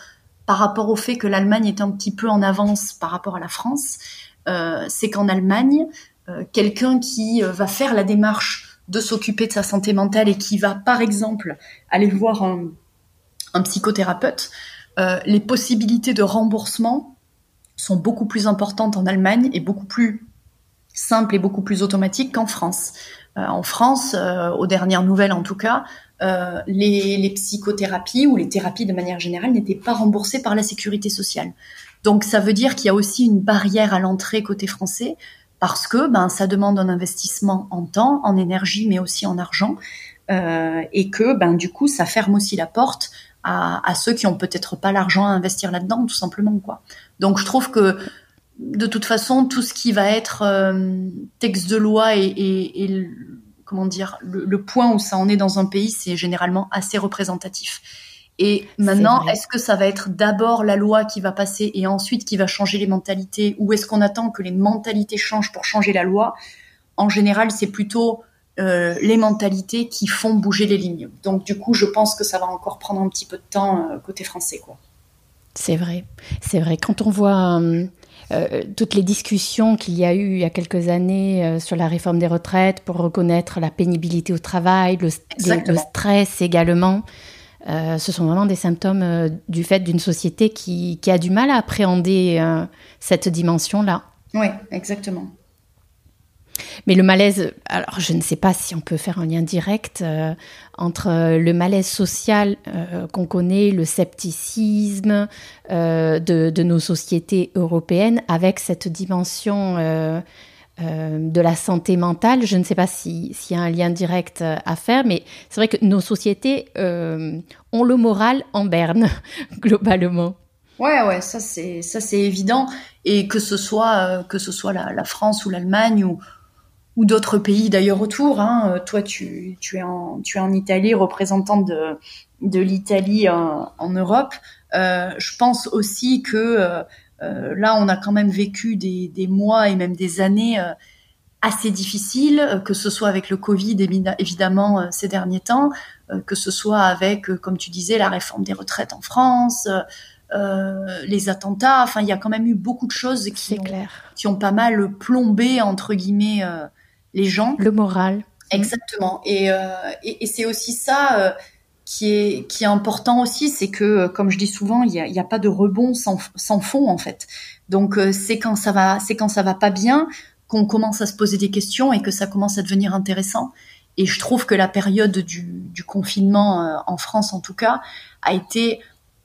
par rapport au fait que l'Allemagne est un petit peu en avance par rapport à la France, euh, c'est qu'en Allemagne, quelqu'un qui va faire la démarche de s'occuper de sa santé mentale et qui va, par exemple, aller voir un, un psychothérapeute, les possibilités de remboursement sont beaucoup plus importantes en Allemagne et beaucoup plus simples et beaucoup plus automatiques qu'en France. Euh, en France, euh, aux dernières nouvelles en tout cas, euh, les, psychothérapies ou les thérapies de manière générale n'étaient pas remboursées par la sécurité sociale. Donc ça veut dire qu'il y a aussi une barrière à l'entrée côté français parce que ben ça demande un investissement en temps, en énergie, mais aussi en argent, et que ben du coup ça ferme aussi la porte à, à ceux qui ont peut-être pas l'argent à investir là-dedans, tout simplement quoi. Donc je trouve que de toute façon, tout ce qui va être euh, texte de loi et, comment dire, le, point où ça en est dans un pays, c'est généralement assez représentatif. Et maintenant, est-ce que ça va être d'abord la loi qui va passer et ensuite qui va changer les mentalités, ou est-ce qu'on attend que les mentalités changent pour changer la loi? En général, c'est plutôt euh, les mentalités qui font bouger les lignes. Donc du coup, je pense que ça va encore prendre un petit peu de temps euh, côté français, quoi. C'est vrai, c'est vrai. Quand on voit euh, toutes les discussions qu'il y a eu il y a quelques années euh, sur la réforme des retraites pour reconnaître la pénibilité au travail, le, stress également. Euh, ce sont vraiment des symptômes du fait d'une société qui, qui, a du mal à appréhender cette dimension-là. Oui, exactement. Mais le malaise, alors je ne sais pas si on peut faire un lien direct euh, entre le malaise social euh, qu'on connaît, le scepticisme euh, de, nos sociétés européennes avec cette dimension de la santé mentale. Je ne sais pas s'il y a un lien direct à faire, mais c'est vrai que nos sociétés ont le moral en berne, *laughs* globalement. Ouais, ouais, ça c'est ça c'est évident, et que ce soit que ce soit la, la France ou l'Allemagne ou ou d'autres pays d'ailleurs autour. Hein. Euh, toi, tu, tu, es en, tu es en Italie, représentante de, de l'Italie en, en, Europe. Euh, je pense aussi que euh, euh, là, on a quand même vécu des, des, mois et même des années euh, assez difficiles, que ce soit avec le Covid évidemment ces derniers temps, que ce soit avec, comme tu disais, la réforme des retraites en France. les attentats, enfin il y a quand même eu beaucoup de choses qui, ont, qui ont pas mal plombé entre guillemets les gens. Le moral. Exactement. Et, euh, et, c'est aussi ça euh, qui, est, qui est important aussi, c'est que, euh, comme je dis souvent, il n'y a, y a, pas de rebond sans, sans fond en fait. Donc c'est quand ça va, c'est quand ça va pas bien qu'on commence à se poser des questions et que ça commence à devenir intéressant. Et je trouve que la période du, du confinement en France, en tout cas, a été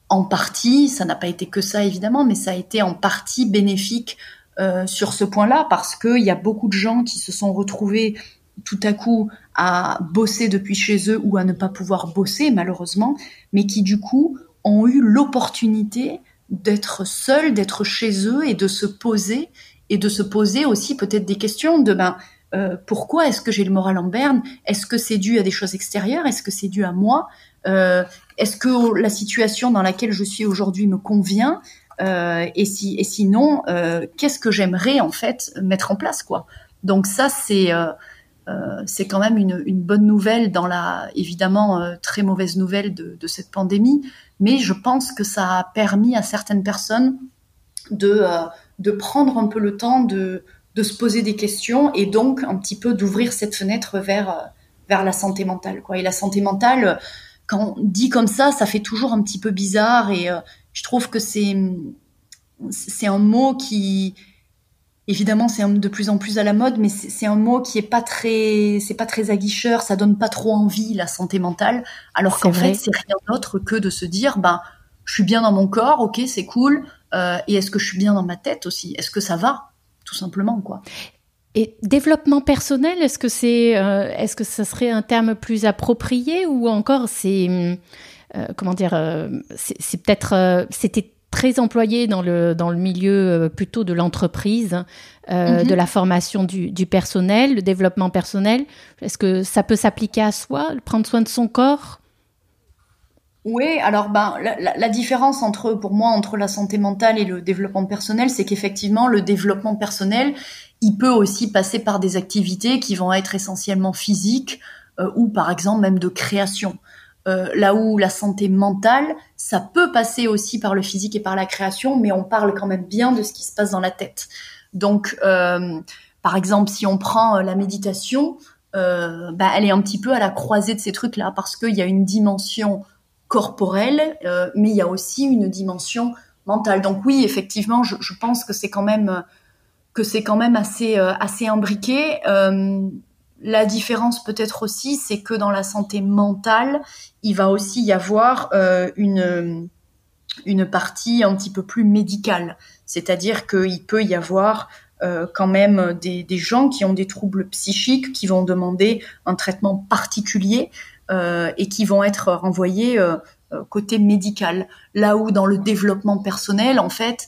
en partie, ça n'a pas été que ça évidemment, mais ça a été en partie bénéfique euh, sur ce point-là parce qu'il y a beaucoup de gens qui se sont retrouvés tout à coup à bosser depuis chez eux ou à ne pas pouvoir bosser malheureusement, mais qui du coup ont eu l'opportunité d'être seuls, d'être chez eux et de se poser et de se poser aussi peut-être des questions de ben euh, pourquoi est-ce que j'ai le moral en berne? Est-ce que c'est dû à des choses extérieures? Est-ce que c'est dû à moi? Euh, Est-ce que la situation dans laquelle je suis aujourd'hui me convient? Et, si, et sinon, euh, qu'est-ce que j'aimerais en fait mettre en place quoi? Donc ça, c'est euh, quand même une, bonne nouvelle dans la évidemment très mauvaise nouvelle de, de, cette pandémie, mais je pense que ça a permis à certaines personnes de, de prendre un peu le temps de, de se poser des questions et donc un petit peu d'ouvrir cette fenêtre vers, vers la santé mentale. Quoi. Et la santé mentale, quand on dit comme ça, ça fait toujours un petit peu bizarre et je trouve que c'est c'est un mot qui évidemment c'est de plus en plus à la mode mais c'est un mot qui est pas très c'est pas très aguicheur ça donne pas trop envie la santé mentale alors qu'en fait c'est rien d'autre que de se dire ben je suis bien dans mon corps ok c'est cool euh, et est-ce que je suis bien dans ma tête aussi? Est-ce que ça va? Tout simplement quoi et développement personnel, est-ce que c'est, euh, est-ce que ça serait un terme plus approprié ou encore c'est, euh, comment dire, euh, c'est peut-être, c'était très employé dans le, dans le milieu plutôt de l'entreprise, mhm. de la formation du, du, personnel, le développement personnel. Est-ce que ça peut s'appliquer à soi, prendre soin de son corps? Oui, alors ben la, la, différence entre pour moi entre la santé mentale et le développement personnel, c'est qu'effectivement le développement personnel, il peut aussi passer par des activités qui vont être essentiellement physiques euh, ou par exemple même de création. Euh, là où la santé mentale, ça peut passer aussi par le physique et par la création, mais on parle quand même bien de ce qui se passe dans la tête. Donc, euh, par exemple, si on prend la méditation, bah, elle est un petit peu à la croisée de ces trucs-là parce qu'il y a une dimension corporelle, mais il y a aussi une dimension mentale. Donc oui, effectivement, je, pense que c'est quand même que c'est quand même assez euh, assez imbriqué. Euh, la différence peut-être aussi, c'est que dans la santé mentale, il va aussi y avoir une une partie un petit peu plus médicale, c'est-à-dire qu'il peut y avoir quand même des, des, gens qui ont des troubles psychiques qui vont demander un traitement particulier euh, et qui vont être renvoyés euh, euh, côté médical. Là où dans le développement personnel, en fait,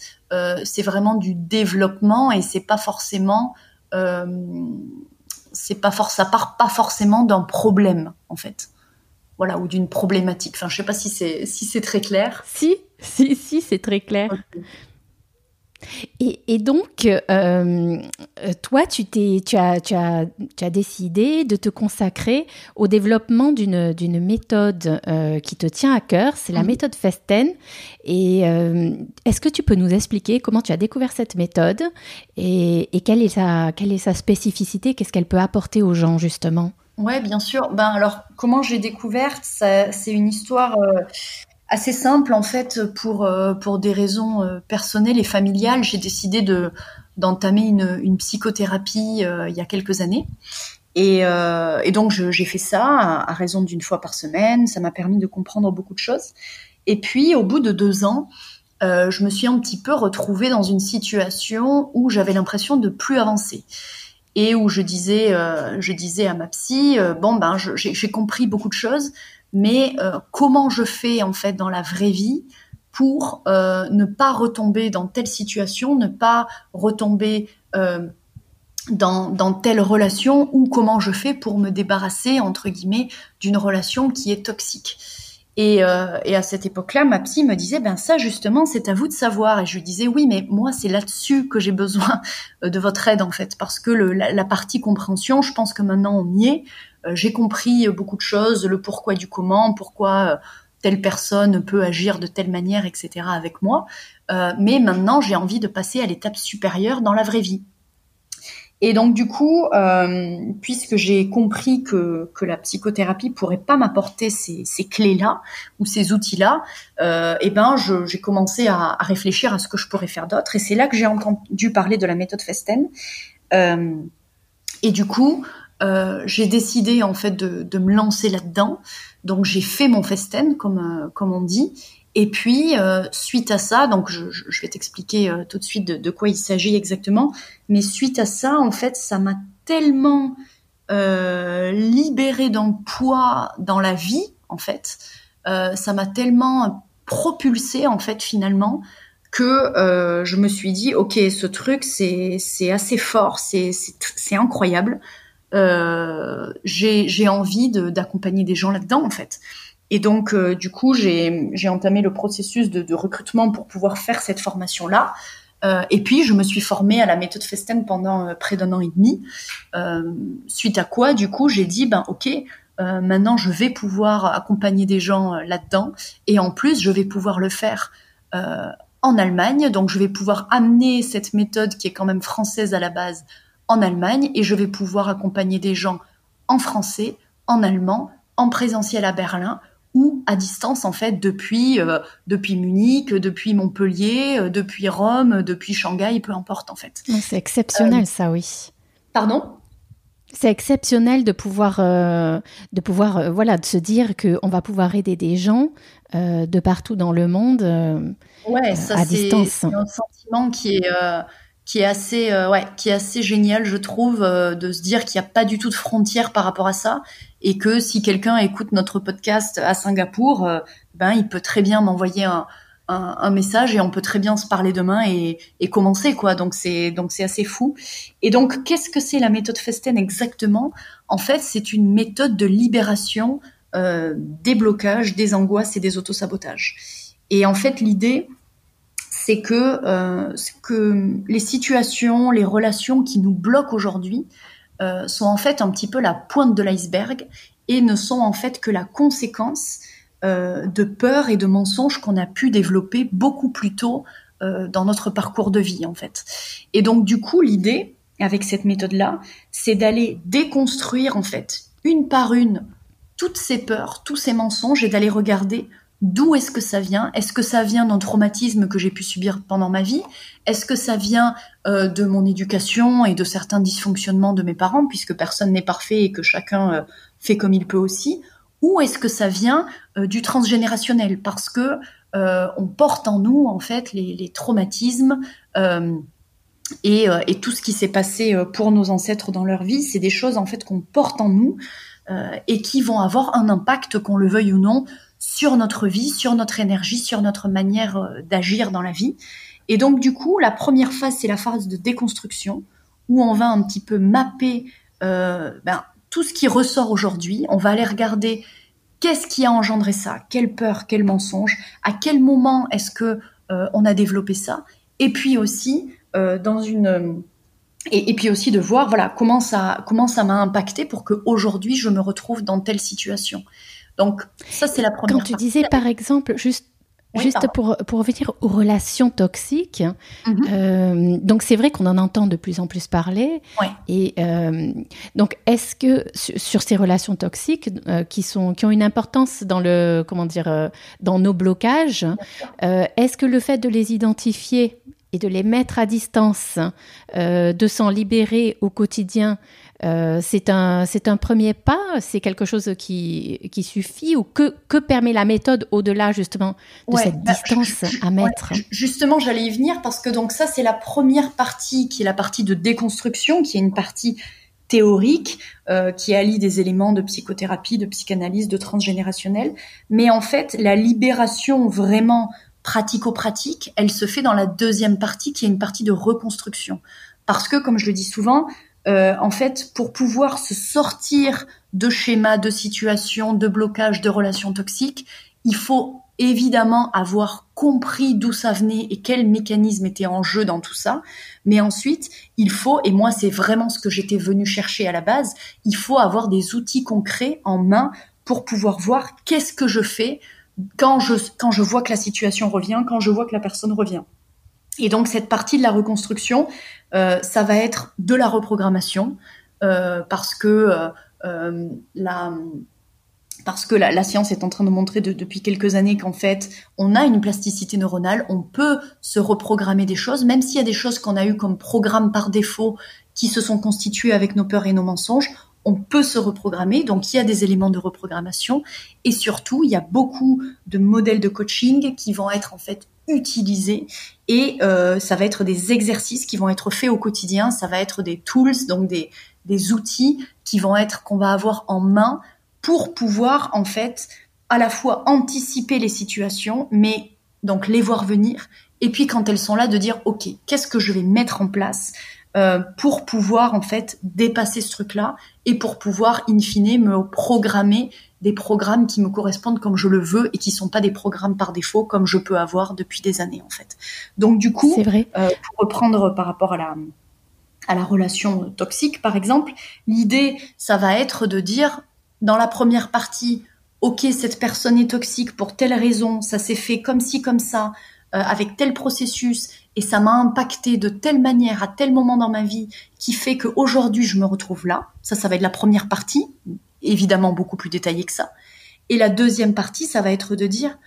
c'est vraiment du développement et c'est pas forcément c'est pas for ça part pas forcément d'un problème en fait. Voilà ou d'une problématique. Enfin je sais pas si c'est si c'est très clair. Si si si c'est très clair et, donc, euh, toi, tu, t'es, tu, as, tu, as, tu as décidé de te consacrer au développement d'une, d'une méthode euh, qui te tient à cœur, c'est la mhm. méthode Festen. Et euh, est-ce que tu peux nous expliquer comment tu as découvert cette méthode et, et quelle, est sa, quelle est sa spécificité, qu'est-ce qu'elle peut apporter aux gens justement? Ouais, bien sûr. Ben alors, comment j'ai découvert C'est une histoire assez simple en fait pour euh, pour des raisons euh, personnelles et familiales. J'ai décidé de d'entamer une, psychothérapie euh, il y a quelques années. Et, et donc j'ai fait ça à, raison d'une fois par semaine. Ça m'a permis de comprendre beaucoup de choses. Et puis au bout de deux ans, je me suis un petit peu retrouvée dans une situation où j'avais l'impression de plus avancer et où je disais, je disais à ma psy, bon ben j'ai compris beaucoup de choses, mais euh, comment je fais en fait dans la vraie vie pour euh, ne pas retomber dans telle situation, ne pas retomber euh, dans, dans, telle relation, ou comment je fais pour me débarrasser entre guillemets d'une relation qui est toxique? Et, et à cette époque-là, ma psy me disait, ben ça justement, c'est à vous de savoir. Et je lui disais, oui, mais moi, c'est là-dessus que j'ai besoin de votre aide en fait, parce que la, la, partie compréhension, je pense que maintenant on y est. Euh, j'ai compris beaucoup de choses, le pourquoi du comment, pourquoi euh, telle personne peut agir de telle manière, etc. avec moi. Euh, mais maintenant, j'ai envie de passer à l'étape supérieure dans la vraie vie. Et donc du coup, puisque j'ai compris que, que la psychothérapie pourrait pas m'apporter ces, clés-là ou ces outils-là, euh, eh ben j'ai commencé à, à, réfléchir à ce que je pourrais faire d'autre. Et c'est là que j'ai entendu parler de la méthode Festen. Euh, et du coup, euh, j'ai décidé en fait de, me lancer là-dedans. Donc j'ai fait mon festen, comme euh, comme on dit. Et puis euh, suite à ça, donc je, vais t'expliquer tout de suite de, quoi il s'agit exactement. Mais suite à ça, en fait, ça m'a tellement libéré d'un poids dans la vie, en fait. ça m'a tellement propulsé en fait finalement que je me suis dit ok ce truc c'est assez fort c'est incroyable euh, j'ai envie d'accompagner des gens là-dedans en fait. Et donc, euh, du coup, j'ai entamé le processus de, recrutement pour pouvoir faire cette formation-là. Euh, et puis, je me suis formée à la méthode Festen pendant euh, près d'un an et demi. Euh, suite à quoi, du coup, j'ai dit, ben ok, maintenant, je vais pouvoir accompagner des gens là-dedans. Et en plus, je vais pouvoir le faire en Allemagne. Donc, je vais pouvoir amener cette méthode qui est quand même française à la base en Allemagne et je vais pouvoir accompagner des gens en français, en allemand, en présentiel à Berlin ou à distance en fait depuis euh, depuis Munich, depuis Montpellier, euh, depuis Rome, depuis Shanghai, peu importe en fait. C'est exceptionnel euh, ça, oui. Pardon? C'est exceptionnel de pouvoir, de pouvoir, voilà, de se dire qu'on va pouvoir aider des gens de partout dans le monde ouais, ça, à distance. C'est un sentiment qui est qui est assez euh, ouais qui est assez génial je trouve euh, de se dire qu'il n'y a pas du tout de frontières par rapport à ça et que si quelqu'un écoute notre podcast à Singapour euh, ben il peut très bien m'envoyer un un, message et on peut très bien se parler demain et, et commencer quoi. Donc c'est donc c'est assez fou. Et donc qu'est-ce que c'est la méthode Festen exactement? En fait, c'est une méthode de libération des blocages, des angoisses et des autosabotages. Et en fait, l'idée c'est que euh, les situations, les relations qui nous bloquent aujourd'hui euh, sont en fait un petit peu la pointe de l'iceberg et ne sont en fait que la conséquence euh, de peur et de mensonges qu'on a pu développer beaucoup plus tôt euh, dans notre parcours de vie en fait. Et donc du coup l'idée avec cette méthode là, c'est d'aller déconstruire en fait une par une toutes ces peurs, tous ces mensonges et d'aller regarder d'où est-ce que ça vient? Est-ce que ça vient d'un traumatisme que j'ai pu subir pendant ma vie? Est-ce que ça vient euh, de mon éducation et de certains dysfonctionnements de mes parents, puisque personne n'est parfait et que chacun fait comme il peut aussi? Ou est-ce que ça vient euh, du transgénérationnel? Parce que euh, on porte en nous en fait les, traumatismes euh, et, tout ce qui s'est passé pour nos ancêtres dans leur vie, c'est des choses en fait qu'on porte en nous et qui vont avoir un impact, qu'on le veuille ou non, sur notre vie, sur notre énergie, sur notre manière d'agir dans la vie. Et donc du coup, la première phase, c'est la phase de déconstruction, où on va un petit peu mapper ben, tout ce qui ressort aujourd'hui. On va aller regarder qu'est-ce qui a engendré ça, quelle peur, quel mensonge, à quel moment est-ce que euh, on a développé ça, et puis aussi euh, dans une et, puis aussi de voir voilà comment ça comment ça m'a impacté pour que aujourd'hui je me retrouve dans telle situation. Donc ça c'est la première. Quand tu disais par exemple juste Juste pour, pour revenir aux relations toxiques, mhm. euh, donc c'est vrai qu'on en entend de plus en plus parler. Et euh, donc, est-ce que sur, ces relations toxiques euh, qui sont qui ont une importance dans le comment dire dans nos blocages, est-ce que le fait de les identifier et de les mettre à distance, de s'en libérer au quotidien, euh, c'est un, c'est un premier pas, c'est quelque chose qui, qui suffit ou que, que permet la méthode au-delà justement de cette bah, distance à mettre Justement, j'allais y venir parce que donc ça c'est la première partie qui est la partie de déconstruction, qui est une partie théorique euh, qui allie des éléments de psychothérapie, de psychanalyse, de transgénérationnel. Mais en fait, la libération vraiment pratico-pratique, elle se fait dans la deuxième partie qui est une partie de reconstruction. Parce que, comme je le dis souvent, euh, en fait, pour pouvoir se sortir de schémas, de situations, de blocages, de relations toxiques, il faut évidemment avoir compris d'où ça venait et quel mécanisme était en jeu dans tout ça. Mais ensuite, il faut, et moi c'est vraiment ce que j'étais venu chercher à la base, il faut avoir des outils concrets en main pour pouvoir voir qu'est-ce que je fais quand je, quand je vois que la situation revient, quand je vois que la personne revient. Et donc cette partie de la reconstruction, euh, ça va être de la reprogrammation euh, parce que euh, la parce que la, science est en train de montrer depuis quelques années qu'en fait, on a une plasticité neuronale, on peut se reprogrammer des choses, même s'il y a des choses qu'on a eues comme programme par défaut qui se sont constituées avec nos peurs et nos mensonges, on peut se reprogrammer. Donc, il y a des éléments de reprogrammation. Et surtout, il y a beaucoup de modèles de coaching qui vont être en fait utilisés et euh, ça va être des exercices qui vont être faits au quotidien, ça va être des tools, donc des, des outils qui vont être qu'on va avoir en main pour pouvoir en fait à la fois anticiper les situations, mais donc les voir venir, et puis quand elles sont là de dire ok qu'est-ce que je vais mettre en place euh, pour pouvoir en fait dépasser ce truc-là et pour pouvoir in fine me programmer des programmes qui me correspondent comme je le veux et qui sont pas des programmes par défaut comme je peux avoir depuis des années en fait. Donc du coup, vrai. Euh, pour reprendre par rapport à la à la relation toxique par exemple, l'idée ça va être de dire dans la première partie, ok cette personne est toxique pour telle raison, ça s'est fait comme ci comme ça, euh, avec tel processus et ça m'a impacté de telle manière à tel moment dans ma vie qui fait qu'aujourd'hui je me retrouve là. Ça, ça va être la première partie, évidemment beaucoup plus détaillée que ça. Et la deuxième partie, ça va être de dire,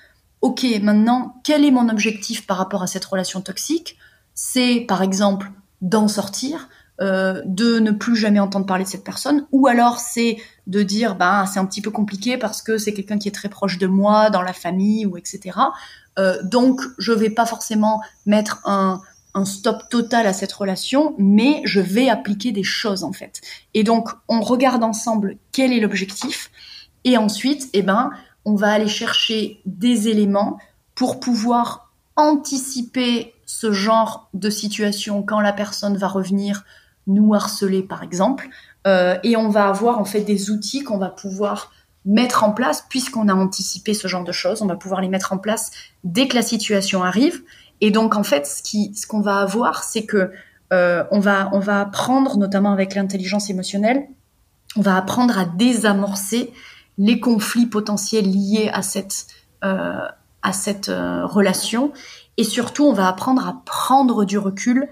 ok, maintenant, quel est mon objectif par rapport à cette relation toxique? C'est, par exemple, d'en sortir, euh, de ne plus jamais entendre parler de cette personne, ou alors c'est de dire, bah, c'est un petit peu compliqué parce que c'est quelqu'un qui est très proche de moi, dans la famille, ou etc. Euh, donc, je vais pas forcément mettre un, un stop total à cette relation, mais je vais appliquer des choses en fait. Et donc, on regarde ensemble quel est l'objectif, et ensuite, eh ben, on va aller chercher des éléments pour pouvoir anticiper ce genre de situation quand la personne va revenir nous harceler, par exemple. Euh, et on va avoir en fait des outils qu'on va pouvoir mettre en place puisqu'on a anticipé ce genre de choses. On va pouvoir les mettre en place dès que la situation arrive. Et donc en fait, ce qui, ce qu'on va avoir, c'est que euh, on va, on va apprendre, notamment avec l'intelligence émotionnelle, on va apprendre à désamorcer les conflits potentiels liés à cette, euh, à cette euh, relation. Et surtout, on va apprendre à prendre du recul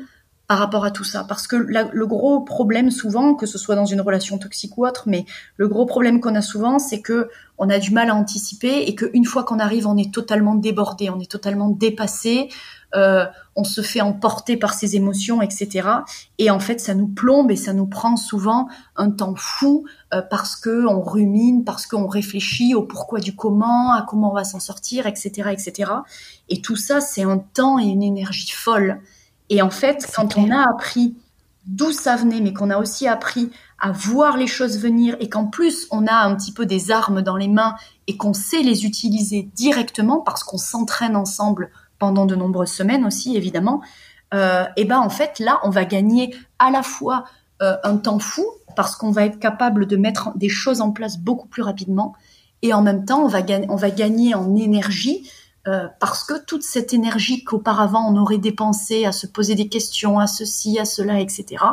par rapport à tout ça. Parce que le gros problème souvent, que ce soit dans une relation toxique ou autre, mais le gros problème qu'on a souvent, c'est que on a du mal à anticiper et qu'une fois qu'on arrive, on est totalement débordé, on est totalement dépassé, euh, on se fait emporter par ses émotions, etc. Et en fait, ça nous plombe et ça nous prend souvent un temps fou euh, parce que on rumine, parce qu'on réfléchit au pourquoi du comment, à comment on va s'en sortir, etc., etc. Et tout ça, c'est un temps et une énergie folle. Et en fait, quand on a appris d'où ça venait, mais qu'on a aussi appris à voir les choses venir et qu'en plus on a un petit peu des armes dans les mains et qu'on sait les utiliser directement parce qu'on s'entraîne ensemble pendant de nombreuses semaines aussi évidemment, euh, et ben en fait là on va gagner à la fois euh, un temps fou parce qu'on va être capable de mettre des choses en place beaucoup plus rapidement et en même temps on va, on va gagner en énergie euh, parce que toute cette énergie qu'auparavant on aurait dépensée à se poser des questions, à ceci, à cela, etc.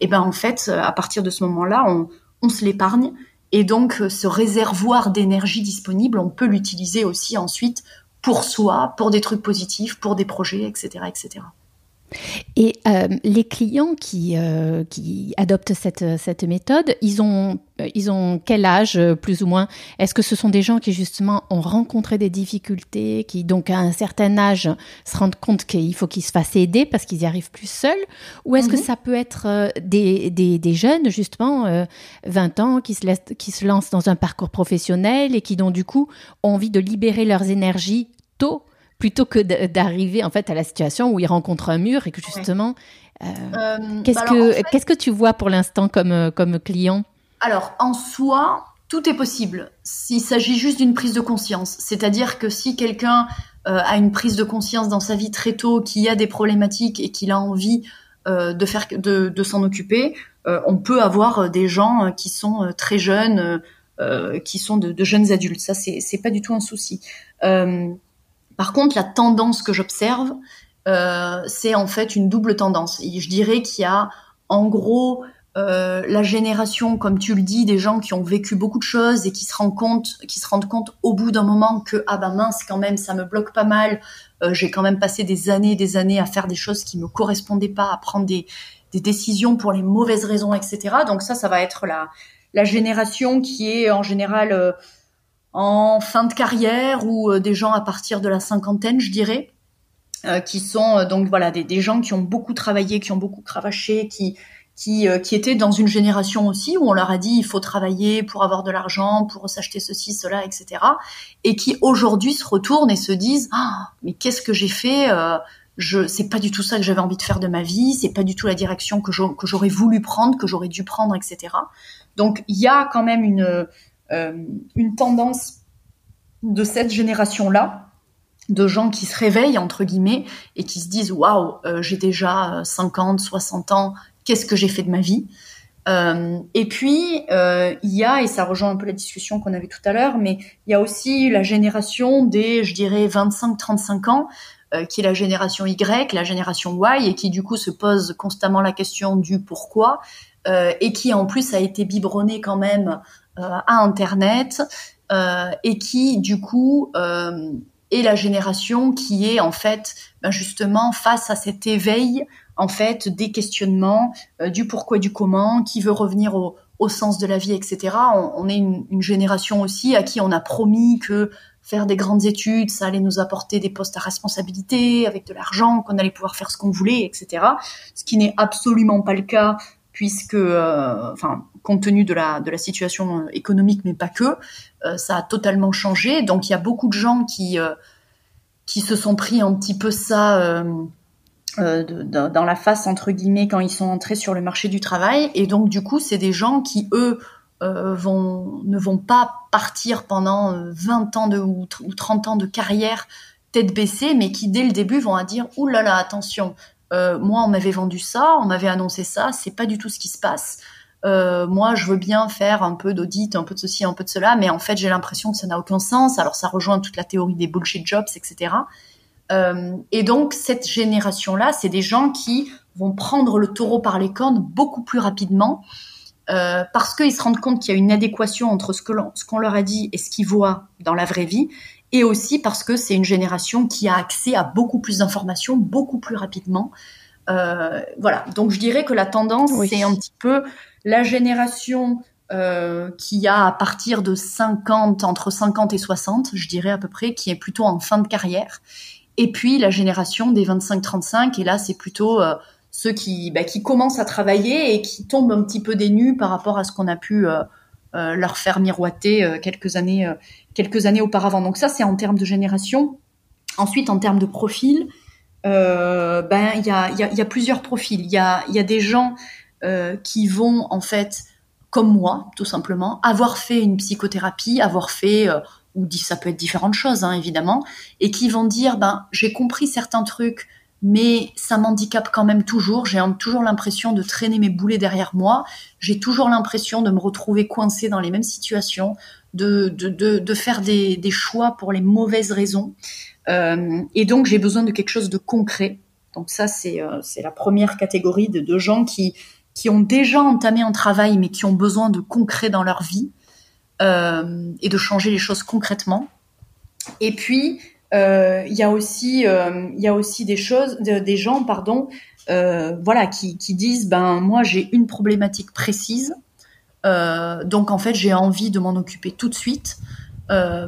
Et ben en fait, à partir de ce moment-là, on, on se l'épargne et donc ce réservoir d'énergie disponible, on peut l'utiliser aussi ensuite pour soi, pour des trucs positifs, pour des projets, etc., etc. Et euh, les clients qui, euh, qui adoptent cette, cette méthode, ils ont, ils ont quel âge plus ou moins? Est-ce que ce sont des gens qui justement ont rencontré des difficultés, qui donc à un certain âge se rendent compte qu'il faut qu'ils se fassent aider parce qu'ils n'y arrivent plus seuls? Ou est-ce que mhm. ça peut être euh, des, des, des jeunes justement, 20 ans, qui se, laissent, qui se lancent dans un parcours professionnel et qui donc du coup ont envie de libérer leurs énergies tôt plutôt que d'arriver en fait à la situation où ils rencontrent un mur et que justement, euh, euh, qu'est-ce bah que qu'est-ce que tu vois pour l'instant comme euh, comme client? Alors en soi, tout est possible s'il s'agit juste d'une prise de conscience. C'est-à-dire que si quelqu'un a une prise de conscience dans sa vie très tôt, qu'il a des problématiques et qu'il a envie de faire de, de s'en occuper, on peut avoir des gens qui sont très jeunes, qui sont de, de, jeunes adultes. Ça, c'est c'est pas du tout un souci. Par contre, la tendance que j'observe, euh, c'est en fait une double tendance. Je dirais qu'il y a en gros euh, la génération, comme tu le dis, des gens qui ont vécu beaucoup de choses et qui se rendent compte, qui se rendent compte au bout d'un moment que ah bah mince quand même, ça me bloque pas mal. Euh, j'ai quand même passé des années, des années à faire des choses qui me correspondaient pas, à prendre des, décisions pour les mauvaises raisons, etc. Donc ça, ça va être la génération qui est en général en fin de carrière ou euh, des gens à partir de la cinquantaine, je dirais, euh, qui sont euh, donc voilà des, gens qui ont beaucoup travaillé, qui ont beaucoup cravaché, qui qui, étaient dans une génération aussi où on leur a dit il faut travailler pour avoir de l'argent, pour s'acheter ceci, cela, etc. Et qui aujourd'hui se retournent et se disent ah mais qu'est-ce que j'ai fait je c'est pas du tout ça que j'avais envie de faire de ma vie, c'est pas du tout la direction que j'aurais voulu prendre, que j'aurais dû prendre, etc. Donc il y a quand même une une tendance de cette génération-là, de gens qui se réveillent, entre guillemets, et qui se disent Waouh, euh, j'ai déjà 50, euh, 60 ans, qu'est-ce que j'ai fait de ma vie? Et puis, il y a, et ça rejoint un peu la discussion qu'on avait tout à l'heure, mais il y a aussi la génération des, je dirais, 25-35 ans, qui est la génération Y, la génération Y, et qui du coup se pose constamment la question du pourquoi, et qui en plus a été biberonné quand même euh, à Internet euh, et qui, du coup, euh, est la génération qui est en fait ben, justement face à cet éveil en fait des questionnements du pourquoi du comment, qui veut revenir au, au sens de la vie, etc. On, est une, génération aussi à qui on a promis que faire des grandes études, ça allait nous apporter des postes à responsabilité, avec de l'argent, qu'on allait pouvoir faire ce qu'on voulait, etc. Ce qui n'est absolument pas le cas puisque, euh, enfin, compte tenu de la, de la situation euh, économique, mais pas que, euh, ça a totalement changé. Donc il y a beaucoup de gens qui, qui se sont pris un petit peu ça dans la face, entre guillemets, quand ils sont entrés sur le marché du travail. Et donc du coup, c'est des gens qui, eux, vont, ne vont pas partir pendant 20 ans de, ou 30 ans de carrière tête baissée, mais qui dès le début vont à dire Ouh là là, attention, euh, moi on m'avait vendu ça, on m'avait annoncé ça, c'est pas du tout ce qui se passe. Euh, moi, je veux bien faire un peu d'audit, un peu de ceci, un peu de cela, mais en fait, j'ai l'impression que ça n'a aucun sens. Alors, ça rejoint toute la théorie des bullshit jobs, etc. Euh, et donc, cette génération-là, c'est des gens qui vont prendre le taureau par les cornes beaucoup plus rapidement euh, parce qu'ils se rendent compte qu'il y a une adéquation entre ce qu'on leur a dit et ce qu'ils voient dans la vraie vie, et aussi parce que c'est une génération qui a accès à beaucoup plus d'informations beaucoup plus rapidement. Voilà, donc je dirais que la tendance, c'est un petit peu la génération euh, qui a à partir de 50, entre 50 et 60, je dirais à peu près, qui est plutôt en fin de carrière. Et puis la génération des 25-35, et là c'est plutôt euh, ceux qui, bah, qui commencent à travailler et qui tombent un petit peu dénus par rapport à ce qu'on a pu euh, leur faire miroiter quelques années, quelques années auparavant. Donc ça c'est en termes de génération. Ensuite en termes de profil, ben il y a, y, a, y a, plusieurs profils. Il y a, y a des gens qui vont en fait comme moi, tout simplement, avoir fait une psychothérapie, avoir fait ou ça peut être différentes choses hein, évidemment, et qui vont dire ben j'ai compris certains trucs, mais ça m'handicape quand même toujours. J'ai toujours l'impression de traîner mes boulets derrière moi. J'ai toujours l'impression de me retrouver coincé dans les mêmes situations, de, de, de, faire des, des, choix pour les mauvaises raisons. Euh, et donc j'ai besoin de quelque chose de concret. Donc ça c'est euh, la première catégorie de, de gens qui qui ont déjà entamé un travail mais qui ont besoin de concret dans leur vie euh, et de changer les choses concrètement. Et puis, euh, il y a aussi, euh, y a aussi des choses, des gens, pardon, voilà, qui, disent, ben moi j'ai une problématique précise, donc en fait j'ai envie de m'en occuper tout de suite.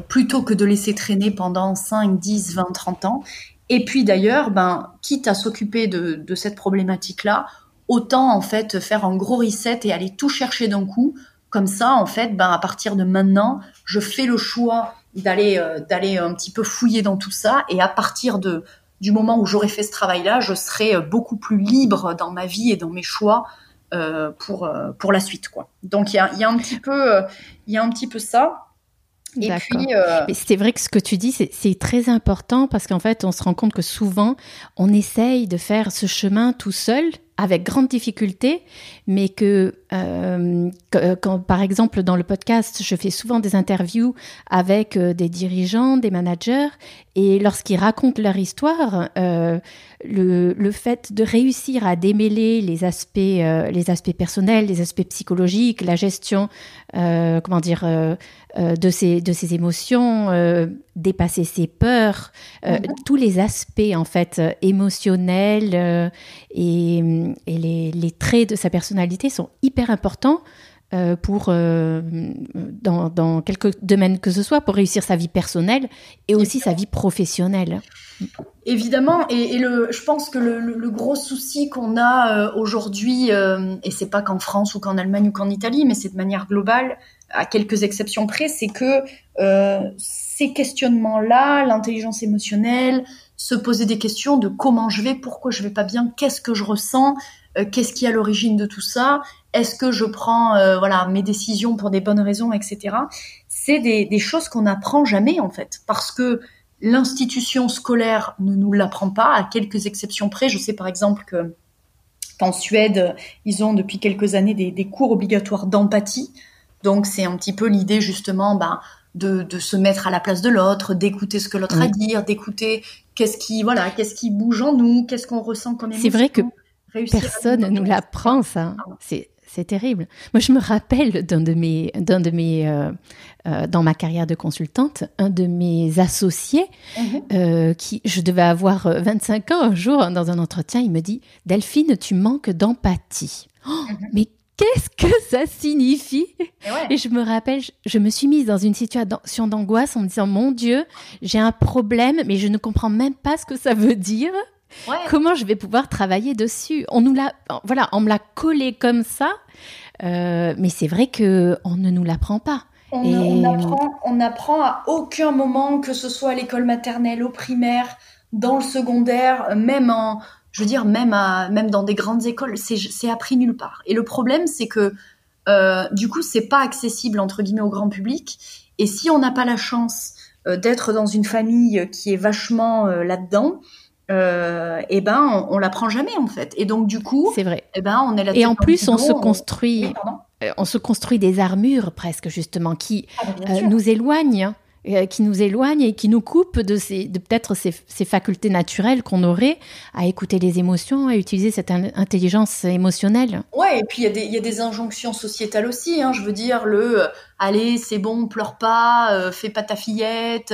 Plutôt que de laisser traîner pendant 5, 10, 20, 30 ans. Et puis d'ailleurs, ben, quitte à s'occuper de, cette problématique-là, autant en fait faire un gros reset et aller tout chercher d'un coup comme ça, en fait, ben, à partir de maintenant, je fais le choix d'aller euh, d'aller un petit peu fouiller dans tout ça. Et à partir de du moment où j'aurai fait ce travail-là, je serai euh, beaucoup plus libre dans ma vie et dans mes choix euh, pour euh, pour la suite, quoi. Donc il y a, y a un petit peu il y a un petit peu ça. Et puis, euh... c'est vrai que ce que tu dis, c'est très important parce qu'en fait, on se rend compte que souvent, on essaye de faire ce chemin tout seul avec grande difficulté, mais que, euh, quand, par exemple, dans le podcast, je fais souvent des interviews avec euh, des dirigeants, des managers, et lorsqu'ils racontent leur histoire, euh, le, le, fait de réussir à démêler les aspects, les aspects personnels, les aspects psychologiques, la gestion, comment dire, euh, de ses de ses émotions, dépasser ses peurs, mm-hmm. tous les aspects en fait émotionnels et, et les, les, traits de sa personnalité sont hyper importants euh, pour euh, dans, dans quelques domaines que ce soit pour réussir sa vie personnelle et aussi sa vie professionnelle. Évidemment, et, et le, je pense que le, le, gros souci qu'on a euh, aujourd'hui, euh, et c'est pas qu'en France ou qu'en Allemagne ou qu'en Italie, mais c'est de manière globale, à quelques exceptions près, c'est que euh, ces questionnements-là, l'intelligence émotionnelle, se poser des questions de comment je vais, pourquoi je vais pas bien, qu'est-ce que je ressens, euh, qu'est-ce qui est à l'origine de tout ça, est-ce que je prends euh, voilà mes décisions pour des bonnes raisons, etc. C'est des, des, choses qu'on n'apprend jamais en fait, parce que l'institution scolaire ne nous l'apprend pas, à quelques exceptions près. Je sais par exemple que qu'en Suède, ils ont depuis quelques années des, des cours obligatoires d'empathie. Donc c'est un petit peu l'idée justement ben, de, de, se mettre à la place de l'autre, d'écouter ce que l'autre a à dire, d'écouter qu'est-ce qui voilà, qu'est-ce qui bouge en nous, qu'est-ce qu'on ressent comme C'est vrai que personne ne nous l'apprend ça. C'est c'est terrible. Moi, je me rappelle d'un de mes, d'un de mes, euh, euh, dans ma carrière de consultante, un de mes associés, -hmm. euh, qui, je devais avoir 25 ans un jour dans un entretien, il me dit, Delphine, tu manques d'empathie. Oh, -hmm. Mais qu'est-ce que ça signifie et, ouais. et, je me rappelle, je, je, me suis mise dans une situation d'angoisse en me disant, mon Dieu, j'ai un problème, mais je ne comprends même pas ce que ça veut dire. Ouais. Comment je vais pouvoir travailler dessus? On nous l'a, voilà, on me l'a collé comme ça, euh, mais c'est vrai que on ne nous l'apprend pas. On, Et... on, apprend, on apprend à aucun moment, que ce soit à l'école maternelle, au primaire, dans le secondaire, même en, je veux dire, même à, même dans des grandes écoles, c'est appris nulle part. Et le problème, c'est que euh, du coup, c'est pas accessible entre guillemets au grand public. Et si on n'a pas la chance d'être dans une famille qui est vachement là-dedans, euh, et eh ben on, on l'apprend jamais en fait. Et donc du coup, c'est vrai. Et eh ben on est là. Et en plus, on se construit, euh, on se construit des armures presque justement qui ah, euh, nous éloignent, euh, qui nous éloignent et qui nous coupent de, peut-être ces, facultés naturelles qu'on aurait à écouter les émotions, à utiliser cette intelligence émotionnelle. Ouais, et puis il y, a des injonctions sociétales aussi. Hein, je veux dire le, allez, c'est bon, pleure pas, fais pas ta fillette.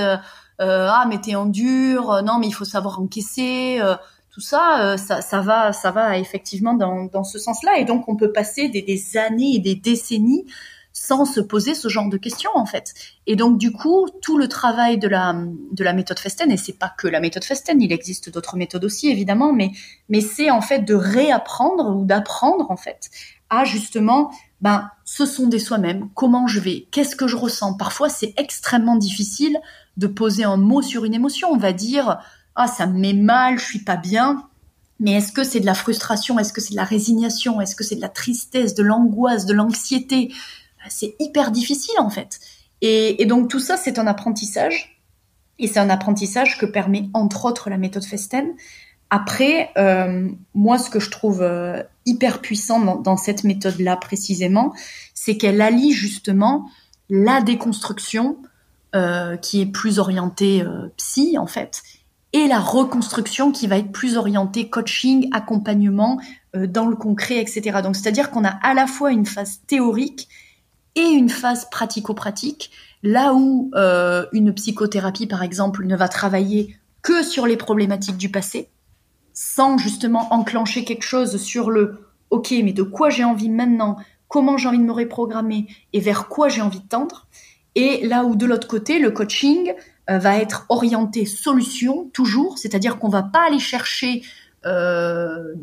Euh, ah mais t'es en dur, euh, non mais il faut savoir encaisser, euh, tout ça, ça, va, ça va effectivement dans, ce sens-là. Et donc on peut passer des, années et des décennies sans se poser ce genre de questions en fait. Et donc du coup, tout le travail de la de la méthode Festen et c'est pas que la méthode Festen, il existe d'autres méthodes aussi évidemment, mais mais c'est en fait de réapprendre ou d'apprendre en fait à justement ben ce sont des soi-même, comment je vais, qu'est-ce que je ressens. Parfois c'est extrêmement difficile de poser un mot sur une émotion. On va dire ah ça me met mal, je suis pas bien. Mais est-ce que c'est de la frustration? Est-ce que c'est de la résignation? Est-ce que c'est de la tristesse, de l'angoisse, de l'anxiété? C'est hyper difficile en fait. Et, donc tout ça, c'est un apprentissage. Et c'est un apprentissage que permet entre autres la méthode Festen. Après, euh, moi, ce que je trouve euh, hyper puissant dans, cette méthode-là précisément, c'est qu'elle allie justement la déconstruction euh, qui est plus orientée psy en fait, et la reconstruction qui va être plus orientée coaching, accompagnement dans le concret, etc. Donc c'est-à-dire qu'on a à la fois une phase théorique et une phase pratico-pratique, là où une psychothérapie par exemple ne va travailler que sur les problématiques du passé, sans justement enclencher quelque chose sur le OK, mais de quoi j'ai envie maintenant, comment j'ai envie de me reprogrammer? Et vers quoi j'ai envie de tendre? Et là où de l'autre côté, le coaching euh, va être orienté solution toujours, c'est-à-dire qu'on va pas aller chercher euh,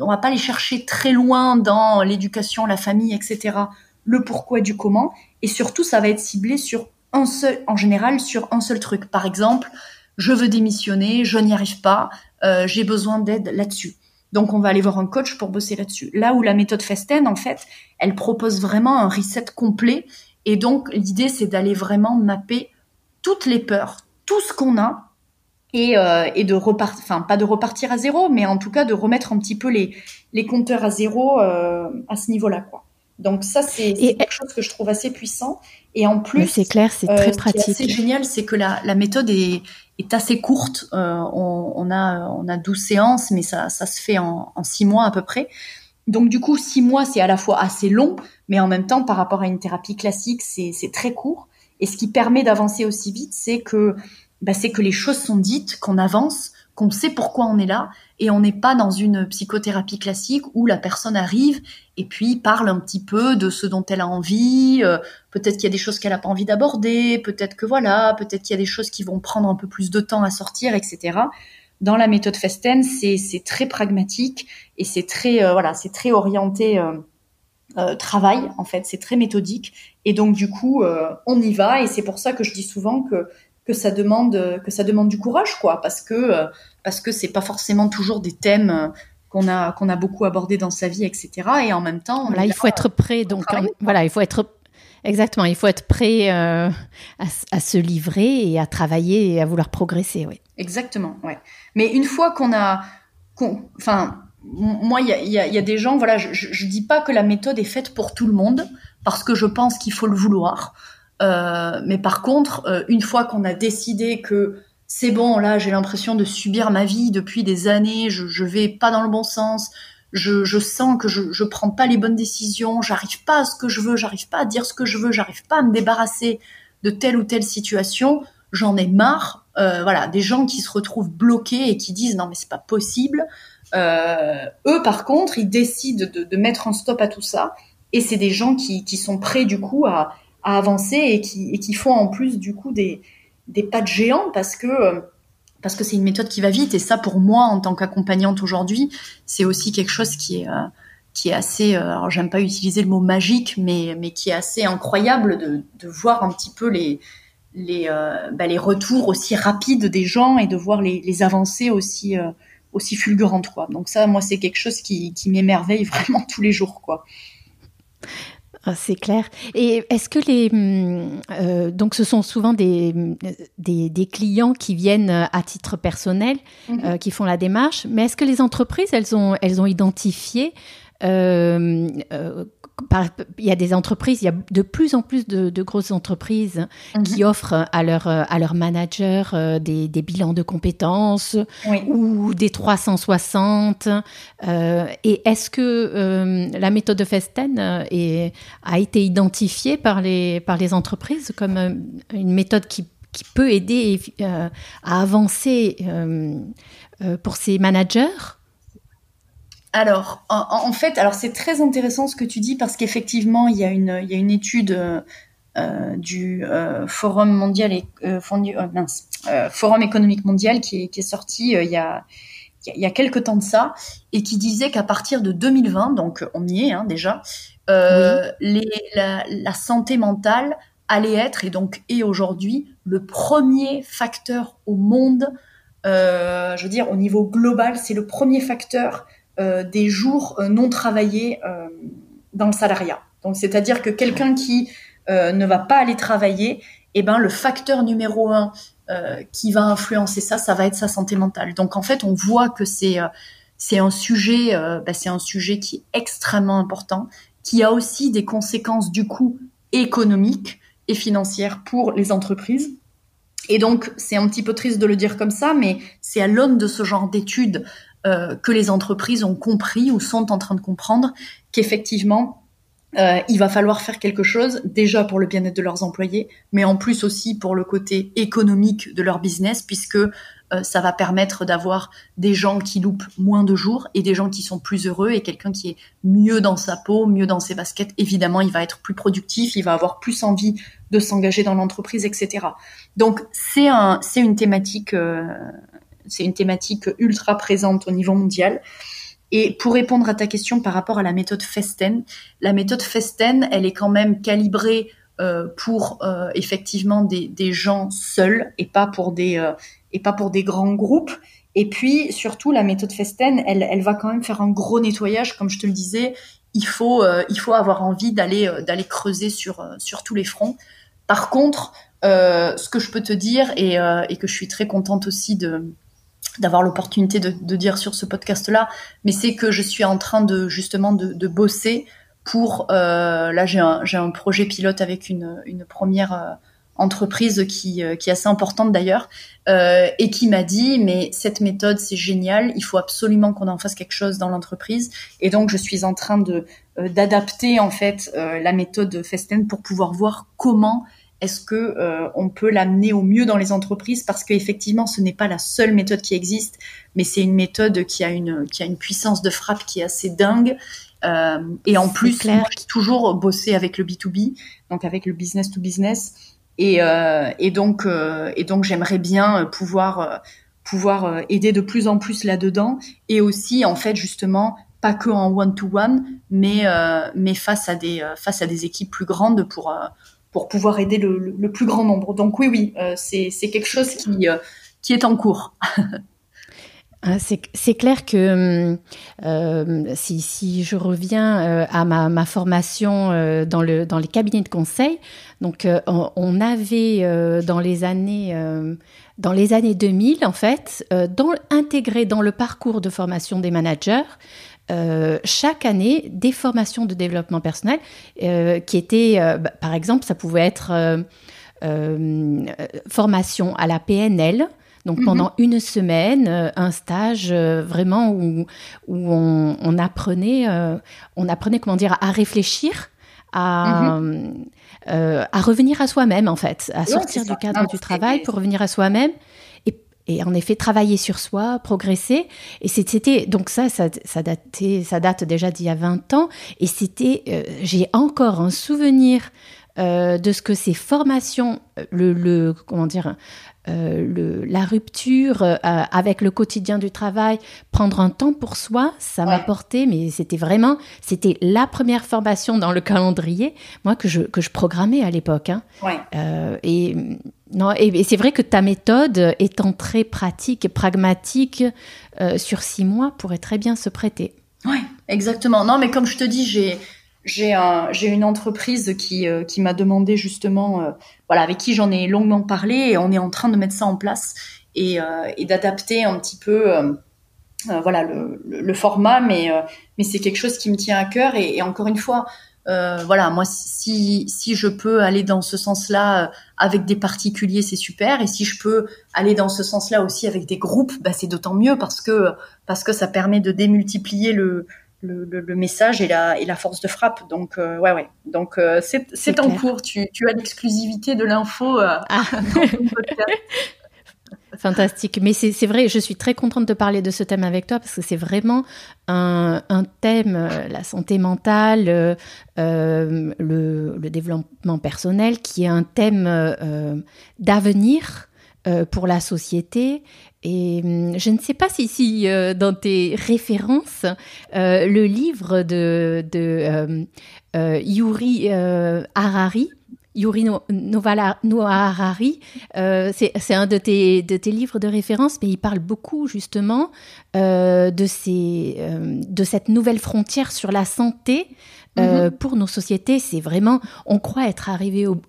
on va pas aller chercher très loin dans l'éducation, la famille, etc. Le pourquoi du comment, et surtout ça va être ciblé sur un seul, en général sur un seul truc. Par exemple, je veux démissionner, je n'y arrive pas, euh, j'ai besoin d'aide là-dessus. Donc on va aller voir un coach pour bosser là-dessus. Là où la méthode Festen, en fait, elle propose vraiment un reset complet et donc, l'idée, c'est d'aller vraiment mapper toutes les peurs, tout ce qu'on a, et, euh, et de repartir, enfin, pas de repartir à zéro, mais en tout cas de remettre un petit peu les, les compteurs à zéro euh, à ce niveau-là, quoi. Donc ça, c'est quelque chose que je trouve assez puissant. Et en plus, c'est clair, c'est très euh, pratique. Ce qui est assez génial, c'est que la, la méthode est, est assez courte. Euh, on, on, a on a 12 séances, mais ça, ça se fait en, en 6 mois à peu près. Donc du coup, six mois, c'est à la fois assez long, mais en même temps, par rapport à une thérapie classique, c'est très court. Et ce qui permet d'avancer aussi vite, c'est que, bah, c'est que les choses sont dites, qu'on avance, qu'on sait pourquoi on est là, et on n'est pas dans une psychothérapie classique où la personne arrive et puis parle un petit peu de ce dont elle a envie. Euh, peut-être qu'il y a des choses qu'elle n'a pas envie d'aborder, peut-être que voilà, peut-être qu'il y a des choses qui vont prendre un peu plus de temps à sortir, etc dans la méthode Festen, c'est très pragmatique et c'est très euh, voilà, très orienté euh, travail en fait, c'est très méthodique et donc du coup on y va et c'est pour ça que je dis souvent que que ça demande que ça demande du courage quoi parce que parce que c'est pas forcément toujours des thèmes qu'on a qu'on a beaucoup abordé dans sa vie etc et en même temps voilà, il faut être prêt donc voilà il faut être Exactement, il faut être prêt euh, à, à, se livrer et à travailler et à vouloir progresser, oui. Exactement, ouais. Mais une fois qu'on a, enfin, moi, il y a, y, a, y a, des gens, voilà, je, je, dis pas que la méthode est faite pour tout le monde, parce que je pense qu'il faut le vouloir. Euh, mais par contre, euh, une fois qu'on a décidé que c'est bon, là, j'ai l'impression de subir ma vie depuis des années, je, je vais pas dans le bon sens, je, sens que je, je prends pas les bonnes décisions, j'arrive pas à ce que je veux, j'arrive pas à dire ce que je veux, j'arrive pas à me débarrasser de telle ou telle situation, j'en ai marre. Euh, voilà, des gens qui se retrouvent bloqués et qui disent non mais c'est pas possible. Eux par contre, ils décident de, de, mettre un stop à tout ça et c'est des gens qui, qui sont prêts du coup à, à avancer et qui, font en plus du coup des, pas de géants parce que euh, parce que c'est une méthode qui va vite. Et ça, pour moi, en tant qu'accompagnante aujourd'hui, c'est aussi quelque chose qui est euh, qui est assez. Euh, alors, j'aime pas utiliser le mot magique, mais mais qui est assez incroyable de, voir un petit peu les les bah, les retours aussi rapides des gens et de voir les, avancées aussi aussi fulgurantes quoi. Donc ça, moi, c'est quelque chose qui qui m'émerveille *laughs* vraiment tous les jours quoi. Ah, c'est clair. Et est-ce que les hum, euh, donc ce sont souvent des, des, clients qui viennent à titre personnel, mhm. euh, qui font la démarche, mais est-ce que les entreprises elles ont elles ont identifié euh, il y a des entreprises, il y a de plus en plus de, grosses entreprises mhm. qui offrent à leurs à leurs managers euh, des, bilans de compétences ou des 360. Euh, et est-ce que euh, la méthode de Festen est, a été identifiée par les par les entreprises comme une méthode qui qui peut aider à avancer pour ces managers? Alors, en, fait, alors c'est très intéressant ce que tu dis parce qu'effectivement, il y a une, il y a une étude euh, du euh, Forum mondial et euh, Forum économique mondial qui est, qui est sortie il y a il y a quelques temps de ça et qui disait qu'à partir de 2020, donc on y est hein, déjà, les, la, la, santé mentale allait être et donc est aujourd'hui le premier facteur au monde. je veux dire, au niveau global, c'est le premier facteur euh, des jours euh, non travaillés euh, dans le salariat. Donc, c'est-à-dire que quelqu'un qui ne va pas aller travailler, eh ben, le facteur numéro un qui va influencer ça, ça va être sa santé mentale. Donc, en fait, on voit que c'est c'est un sujet, bah, c'est un sujet qui est extrêmement important, qui a aussi des conséquences du coup économiques et financières pour les entreprises. Et donc, c'est un petit peu triste de le dire comme ça, mais c'est à l'aune de ce genre d'études euh, que les entreprises ont compris ou sont en train de comprendre qu'effectivement, euh, il va falloir faire quelque chose déjà pour le bien-être de leurs employés, mais en plus aussi pour le côté économique de leur business, puisque euh, ça va permettre d'avoir des gens qui loupent moins de jours et des gens qui sont plus heureux et quelqu'un qui est mieux dans sa peau, mieux dans ses baskets. Évidemment, il va être plus productif, il va avoir plus envie de s'engager dans l'entreprise, etc. Donc c'est un, c'est une thématique euh, c'est une thématique ultra présente au niveau mondial. Et pour répondre à ta question par rapport à la méthode Festen, la méthode Festen, elle est quand même calibrée euh, pour euh, effectivement des, gens seuls et pas pour des euh, et pas pour des grands groupes. Et puis surtout la méthode Festen, elle, elle va quand même faire un gros nettoyage, comme je te le disais. Il faut il faut avoir envie d'aller d'aller creuser sur sur tous les fronts. Par contre, ce que je peux te dire et, et que je suis très contente aussi de d'avoir l'opportunité de, de, dire sur ce podcast-là, mais c'est que je suis en train de justement de, de bosser pour. Euh, là, j'ai un, un, projet pilote avec une, une première euh, entreprise qui, euh, qui, est assez importante d'ailleurs, euh, et qui m'a dit mais cette méthode c'est génial, il faut absolument qu'on en fasse quelque chose dans l'entreprise, et donc je suis en train de d'adapter en fait la méthode Festen pour pouvoir voir comment est-ce que euh, on peut l'amener au mieux dans les entreprises? Parce qu'effectivement ce n'est pas la seule méthode qui existe, mais c'est une méthode qui a une qui a une puissance de frappe qui est assez dingue. Euh, et en plus, moi, j'ai toujours bossé avec le B2B, donc avec le business to business. Et, euh, et donc, et donc j'aimerais bien pouvoir pouvoir aider de plus en plus là-dedans et aussi en fait justement pas que en one to one mais mais face à des face à des équipes plus grandes pour pour pouvoir aider le, plus grand nombre. Donc oui, oui, euh, c'est quelque chose qui, euh, qui est en cours. *laughs* Ah, c'est clair que euh, si, si, je reviens à ma, ma formation dans, le, dans les cabinets de conseil, donc on, avait dans les années dans les années 2000 en fait, intégré dans le parcours de formation des managers, euh, chaque année des formations de développement personnel euh, qui étaient, euh, bah, par exemple, ça pouvait être formation à la PNL. Donc mhm. pendant une semaine, un stage vraiment où, où on, apprenait, on apprenait comment dire à réfléchir, à, mhm. à revenir à soi-même en fait, à sortir du cadre du travail pour revenir à soi-même et en effet travailler sur soi, progresser. Et c'était donc ça, ça, ça, datait, ça date déjà d'il y a 20 ans. Et c'était, euh, j'ai encore un souvenir euh, de ce que ces formations, le, le comment dire, euh, le, la rupture euh, avec le quotidien du travail, prendre un temps pour soi, ça m'a porté, mais c'était vraiment, c'était la première formation dans le calendrier, moi, que je, que je programmais à l'époque. Hein. Euh, et, non, et, c'est vrai que ta méthode, étant très pratique et pragmatique, sur six mois, pourrait très bien se prêter. Oui, exactement. Non, mais comme je te dis, j'ai j'ai un, une entreprise qui, qui m'a demandé justement, voilà, avec qui j'en ai longuement parlé et on est en train de mettre ça en place et, d'adapter un petit peu euh, voilà le, le, format, mais euh, mais c'est quelque chose qui me tient à cœur et encore une fois, euh, voilà, moi si si je peux aller dans ce sens-là avec des particuliers, c'est super, et si je peux aller dans ce sens-là aussi avec des groupes, bah, c'est d'autant mieux parce que parce que ça permet de démultiplier le le, le, message et la, et la force de frappe. Donc, ouais, ouais. Donc, c'est en cours. Tu, tu as l'exclusivité de l'info ah. *laughs* *laughs* Fantastique. Mais c'est vrai, je suis très contente de parler de ce thème avec toi parce que c'est vraiment un, thème, euh, la santé mentale, euh, euh, le, développement personnel, qui est un thème d'avenir pour la société. Et hum, je ne sais pas si, si dans tes références, le livre de, de Yuri Harari, Yuri Noah Harari, euh, c'est un de tes, de tes livres de référence, mais il parle beaucoup justement euh, de, ces, euh, de cette nouvelle frontière sur la santé mm-hmm. pour nos sociétés. C'est vraiment, on croit être arrivé au,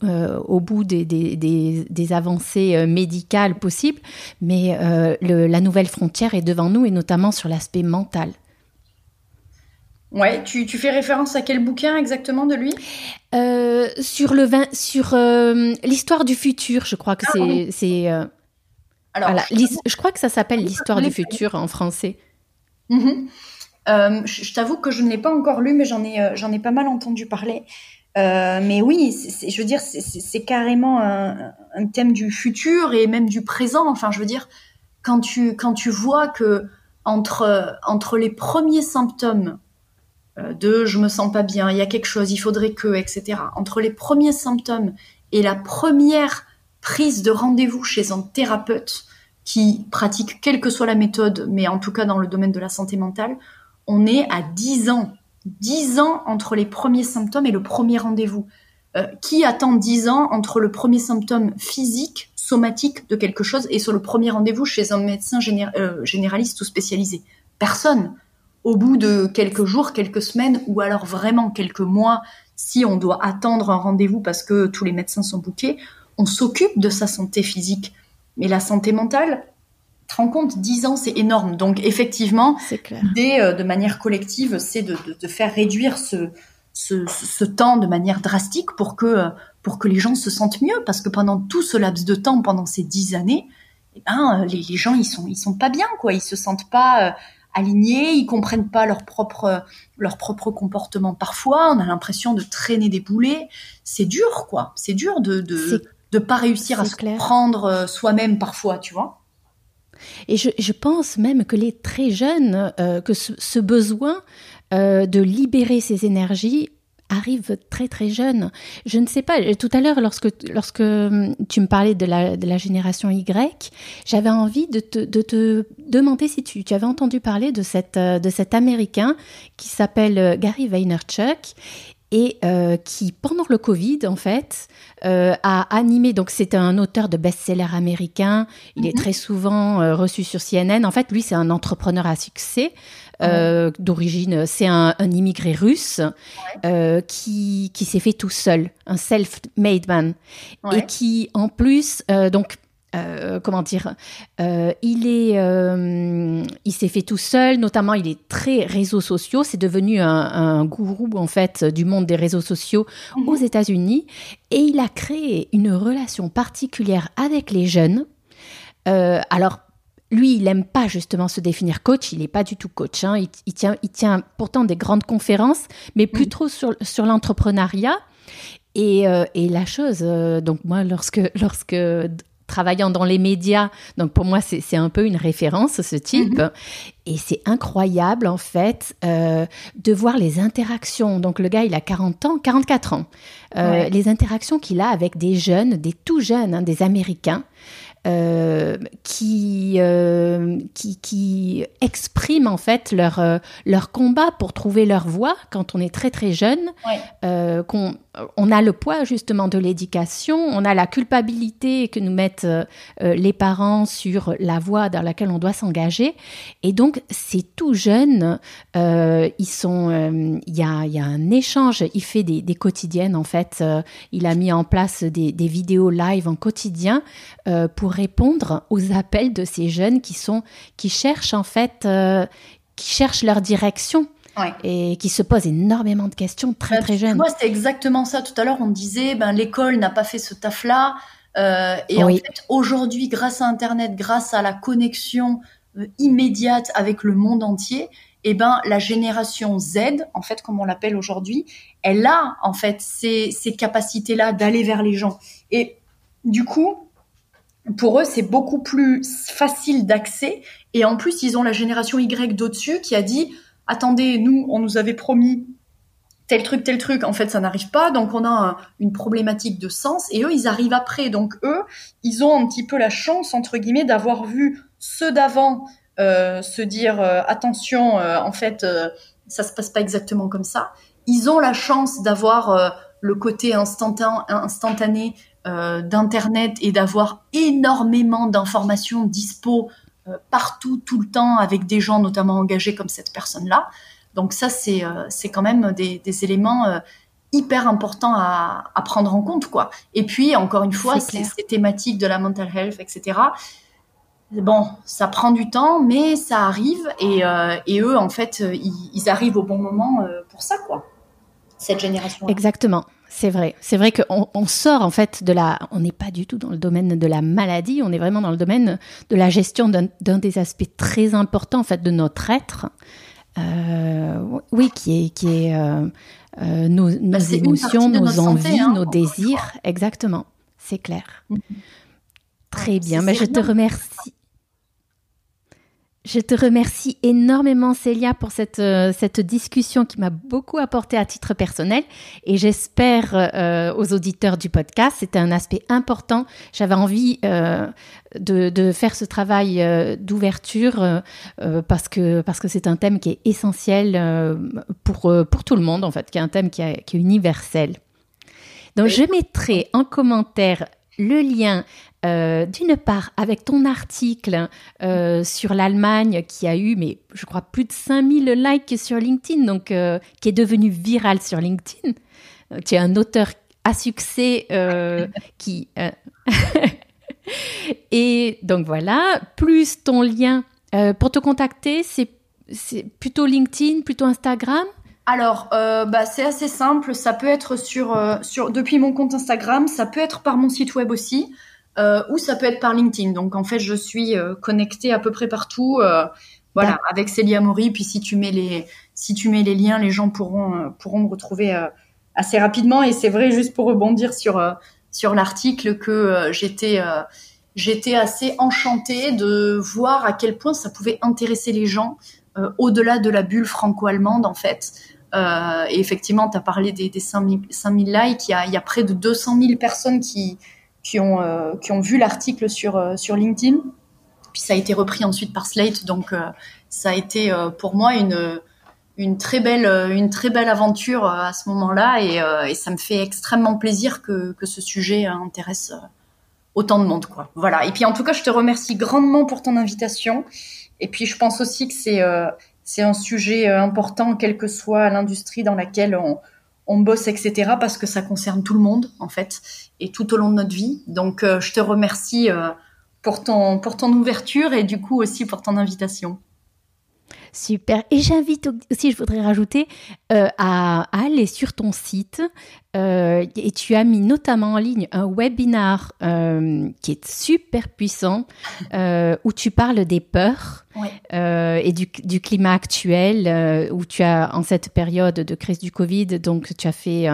au bout des, des, des, des, avancées médicales possibles, mais le, la nouvelle frontière est devant nous et notamment sur l'aspect mental. Ouais, tu, tu, fais référence à quel bouquin exactement de lui? Euh, Sur le vin, sur euh, l'histoire du futur, je crois que ah, c'est. Euh, Alors, je, crois que ça s'appelle l'histoire du futur en français. Mm-hmm. je, t'avoue que je ne l'ai pas encore lu, mais j'en ai, j'en ai pas mal entendu parler. mais oui, je veux dire, c'est carrément un, un, thème du futur et même du présent. Enfin, je veux dire, quand tu, quand tu vois que entre, entre les premiers symptômes de je me sens pas bien, il y a quelque chose, il faudrait que, etc. Entre les premiers symptômes et la première prise de rendez-vous chez un thérapeute qui pratique quelle que soit la méthode, mais en tout cas dans le domaine de la santé mentale, on est à 10 ans. 10 ans entre les premiers symptômes et le premier rendez-vous. Euh, qui attend 10 ans entre le premier symptôme physique, somatique de quelque chose et sur le premier rendez-vous chez un médecin euh, généraliste ou spécialisé? Personne au bout de quelques jours, quelques semaines, ou alors vraiment quelques mois, si on doit attendre un rendez-vous parce que tous les médecins sont bouqués, on s'occupe de sa santé physique. Mais la santé mentale, te rends compte, 10 ans, c'est énorme. Donc effectivement, l'idée euh, de manière collective, c'est de, faire réduire ce, ce, temps de manière drastique pour que, pour que les gens se sentent mieux. Parce que pendant tout ce laps de temps, pendant ces 10 années, eh ben, les, les, gens, ils sont, ils sont pas bien, quoi. Ils se sentent pas... Euh, alignés, ils comprennent pas leur propre leur propre comportement. Parfois, on a l'impression de traîner des boulets. C'est dur, quoi. C'est dur de de, de pas réussir à se comprendre euh, soi-même parfois, tu vois. Et je, je, pense même que les très jeunes, euh, que ce, ce besoin euh, de libérer ses énergies arrive très très jeune. Je ne sais pas, tout à l'heure lorsque, lorsque hum, tu me parlais de la, de la génération Y, j'avais envie de te, de te, demander si tu, tu, avais entendu parler de, cette, euh, de cet Américain qui s'appelle euh, Gary Vaynerchuk et euh, qui, pendant le Covid, en fait, euh, a animé. Donc, c'est un auteur de best-seller américain. Il est mhm. très souvent euh, reçu sur CNN. En fait, lui, c'est un entrepreneur à succès. Euh, d'origine, c'est un, un, immigré russe euh, qui, qui s'est fait tout seul, un self-made man, ouais. et qui en plus, euh, donc euh, comment dire, euh, il est, euh, il s'est fait tout seul. Notamment, il est très réseaux sociaux. C'est devenu un, un, gourou en fait du monde des réseaux sociaux mmh. aux États-Unis, et il a créé une relation particulière avec les jeunes. Alors. Lui, il n'aime pas justement se définir coach, il n'est pas du tout coach. Hein. Il, il, tient, il tient pourtant des grandes conférences, mais plutôt mmh. sur, sur l'entrepreneuriat. Et, euh, et, la chose, euh, donc moi, lorsque, *laughs* lorsque travaillant dans les médias. Donc pour moi, c'est un peu une référence, ce type. -hmm. Et c'est incroyable, en fait, euh, de voir les interactions. Donc le gars, il a 40 ans, 44 ans. Ouais. Les interactions qu'il a avec des jeunes, des tout jeunes, hein, des Américains. Qui, qui, qui expriment en fait leur, leur combat pour trouver leur voie quand on est très très jeune, qu'on on a le poids justement de l'éducation, on a la culpabilité que nous mettent les parents sur la voie dans laquelle on doit s'engager, et donc c'est tout jeune. ils sont, il y a, y a, un échange. Il fait des, des quotidiennes en fait. il a mis en place des, des vidéos live en quotidien euh, pour répondre aux appels de ces jeunes qui sont qui cherchent en fait euh, qui cherchent leur direction. Et qui se posent énormément de questions très bah, très jeunes. Moi, c'était exactement ça. Tout à l'heure, on disait, ben l'école n'a pas fait ce taf-là. Euh, et en fait, aujourd'hui, grâce à Internet, grâce à la connexion immédiate avec le monde entier, eh ben la génération Z, en fait, comme on l'appelle aujourd'hui, elle a en fait ces, ces capacités-là d'aller vers les gens. Et du coup, pour eux, c'est beaucoup plus facile d'accès. Et en plus, ils ont la génération Y d'au-dessus qui a dit attendez, nous, on nous avait promis tel truc, tel truc. En fait, ça n'arrive pas. Donc, on a une problématique de sens. Et eux, ils arrivent après. Donc, eux, ils ont un petit peu la chance, entre guillemets, d'avoir vu ceux d'avant euh, se dire euh, attention, euh, en fait, ça se passe pas exactement comme ça. Ils ont la chance d'avoir le côté instantané d'internet et d'avoir énormément d'informations dispo partout tout le temps avec des gens notamment engagés comme cette personne-là. Donc ça c'est c'est quand même des, des éléments hyper importants à, à, prendre en compte quoi. Et puis encore une fois ces thématiques de la mental health etc bon, ça prend du temps, mais ça arrive et, euh, eux, en fait, euh, ils, arrivent au bon moment euh, pour ça, quoi. Cette génération. Exactement. C'est vrai. C'est vrai qu'on on sort en fait de la. On n'est pas du tout dans le domaine de la maladie. On est vraiment dans le domaine de la gestion d'un des aspects très importants en fait de notre être. oui, qui est qui est nos, bah, émotions, nos envies, hein, nos désirs. Exactement. C'est clair. Mm-hmm. Très bien. Mais bah, je te remercie. Je te remercie énormément Célia pour cette, euh, cette discussion qui m'a beaucoup apporté à titre personnel et j'espère euh, aux auditeurs du podcast, c'était un aspect important. J'avais envie euh, de, de, faire ce travail d'ouverture parce que parce que c'est un thème qui est essentiel pour, pour tout le monde en fait, qui est un thème qui, qui est universel. Donc je mettrai en commentaire le lien euh, d'une part avec ton article euh, sur l'Allemagne qui a eu, mais je crois, plus de 5000 likes sur LinkedIn, donc euh, qui est devenu viral sur LinkedIn. Tu es un auteur à succès *laughs* qui... *laughs* Et donc voilà, plus ton lien pour te contacter, c'est plutôt LinkedIn, plutôt Instagram? Alors, bah, c'est assez simple. Ça peut être sur, sur depuis mon compte Instagram, ça peut être par mon site web aussi euh, ou ça peut être par LinkedIn. Donc en fait, je suis euh, connectée à peu près partout. Euh, voilà, avec Célia Mori. Puis si tu mets les si tu mets les liens, les gens pourront euh, pourront me retrouver euh, assez rapidement. Et c'est vrai, juste pour rebondir sur sur l'article, que j'étais j'étais assez enchantée de voir à quel point ça pouvait intéresser les gens au-delà de la bulle franco-allemande en fait. Euh, et effectivement, tu as parlé des, des 5000, 5000 likes. Il y, a, il y a près de 200 000 personnes qui, qui ont, euh, qui ont vu l'article sur, euh, sur LinkedIn. Puis ça a été repris ensuite par Slate. Donc euh, ça a été pour moi une, une, très belle, une très belle aventure à ce moment-là. Et, ça me fait extrêmement plaisir que, que ce sujet intéresse autant de monde. Quoi. Voilà. Et puis en tout cas, je te remercie grandement pour ton invitation. Et puis je pense aussi que c'est c'est un sujet important, quelle que soit l'industrie dans laquelle on, on bosse, etc. parce que ça concerne tout le monde, en fait, et tout au long de notre vie. Donc, euh, je te remercie euh, pour, ton, pour ton ouverture et du coup aussi pour ton invitation. Super. Et j'invite aussi, je voudrais rajouter, euh, à, aller sur ton site. Euh, et tu as mis notamment en ligne un webinar euh, qui est super puissant, *laughs* où tu parles des peurs et du, du, climat actuel, où tu as, en cette période de crise du Covid, donc tu as fait,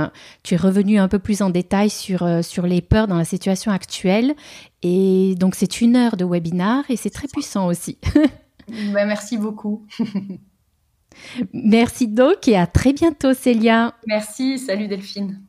tu es revenu un peu plus en détail sur, sur les peurs dans la situation actuelle. Et donc c'est une heure de webinar et c'est très puissant aussi. *laughs* Bah, merci beaucoup. merci donc et à très bientôt Célia. Merci, salut Delphine.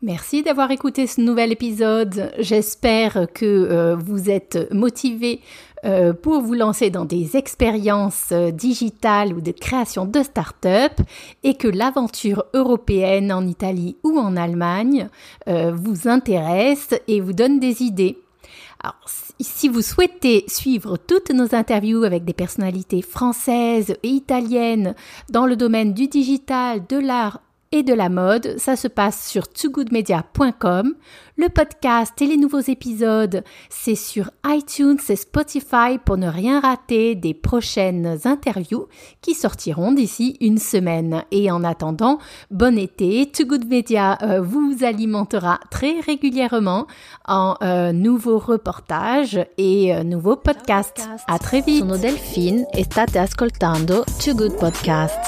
Merci d'avoir écouté ce nouvel épisode. J'espère que euh, vous êtes motivé euh, pour vous lancer dans des expériences euh, digitales ou de création de start-up et que l'aventure européenne en Italie ou en Allemagne vous intéresse et vous donne des idées. Alors, si vous souhaitez suivre toutes nos interviews avec des personnalités françaises et italiennes dans le domaine du digital, de l'art et de la mode. Ça se passe sur togoodmedia.com. Le podcast et les nouveaux épisodes, c'est sur iTunes et Spotify pour ne rien rater des prochaines interviews qui sortiront d'ici une semaine. Et en attendant, bon été. Too Good Media euh, vous alimentera très régulièrement en euh, nouveaux reportages et euh, nouveaux podcasts. À très vite. Sono Delphine e state ascoltando Too Good Podcast.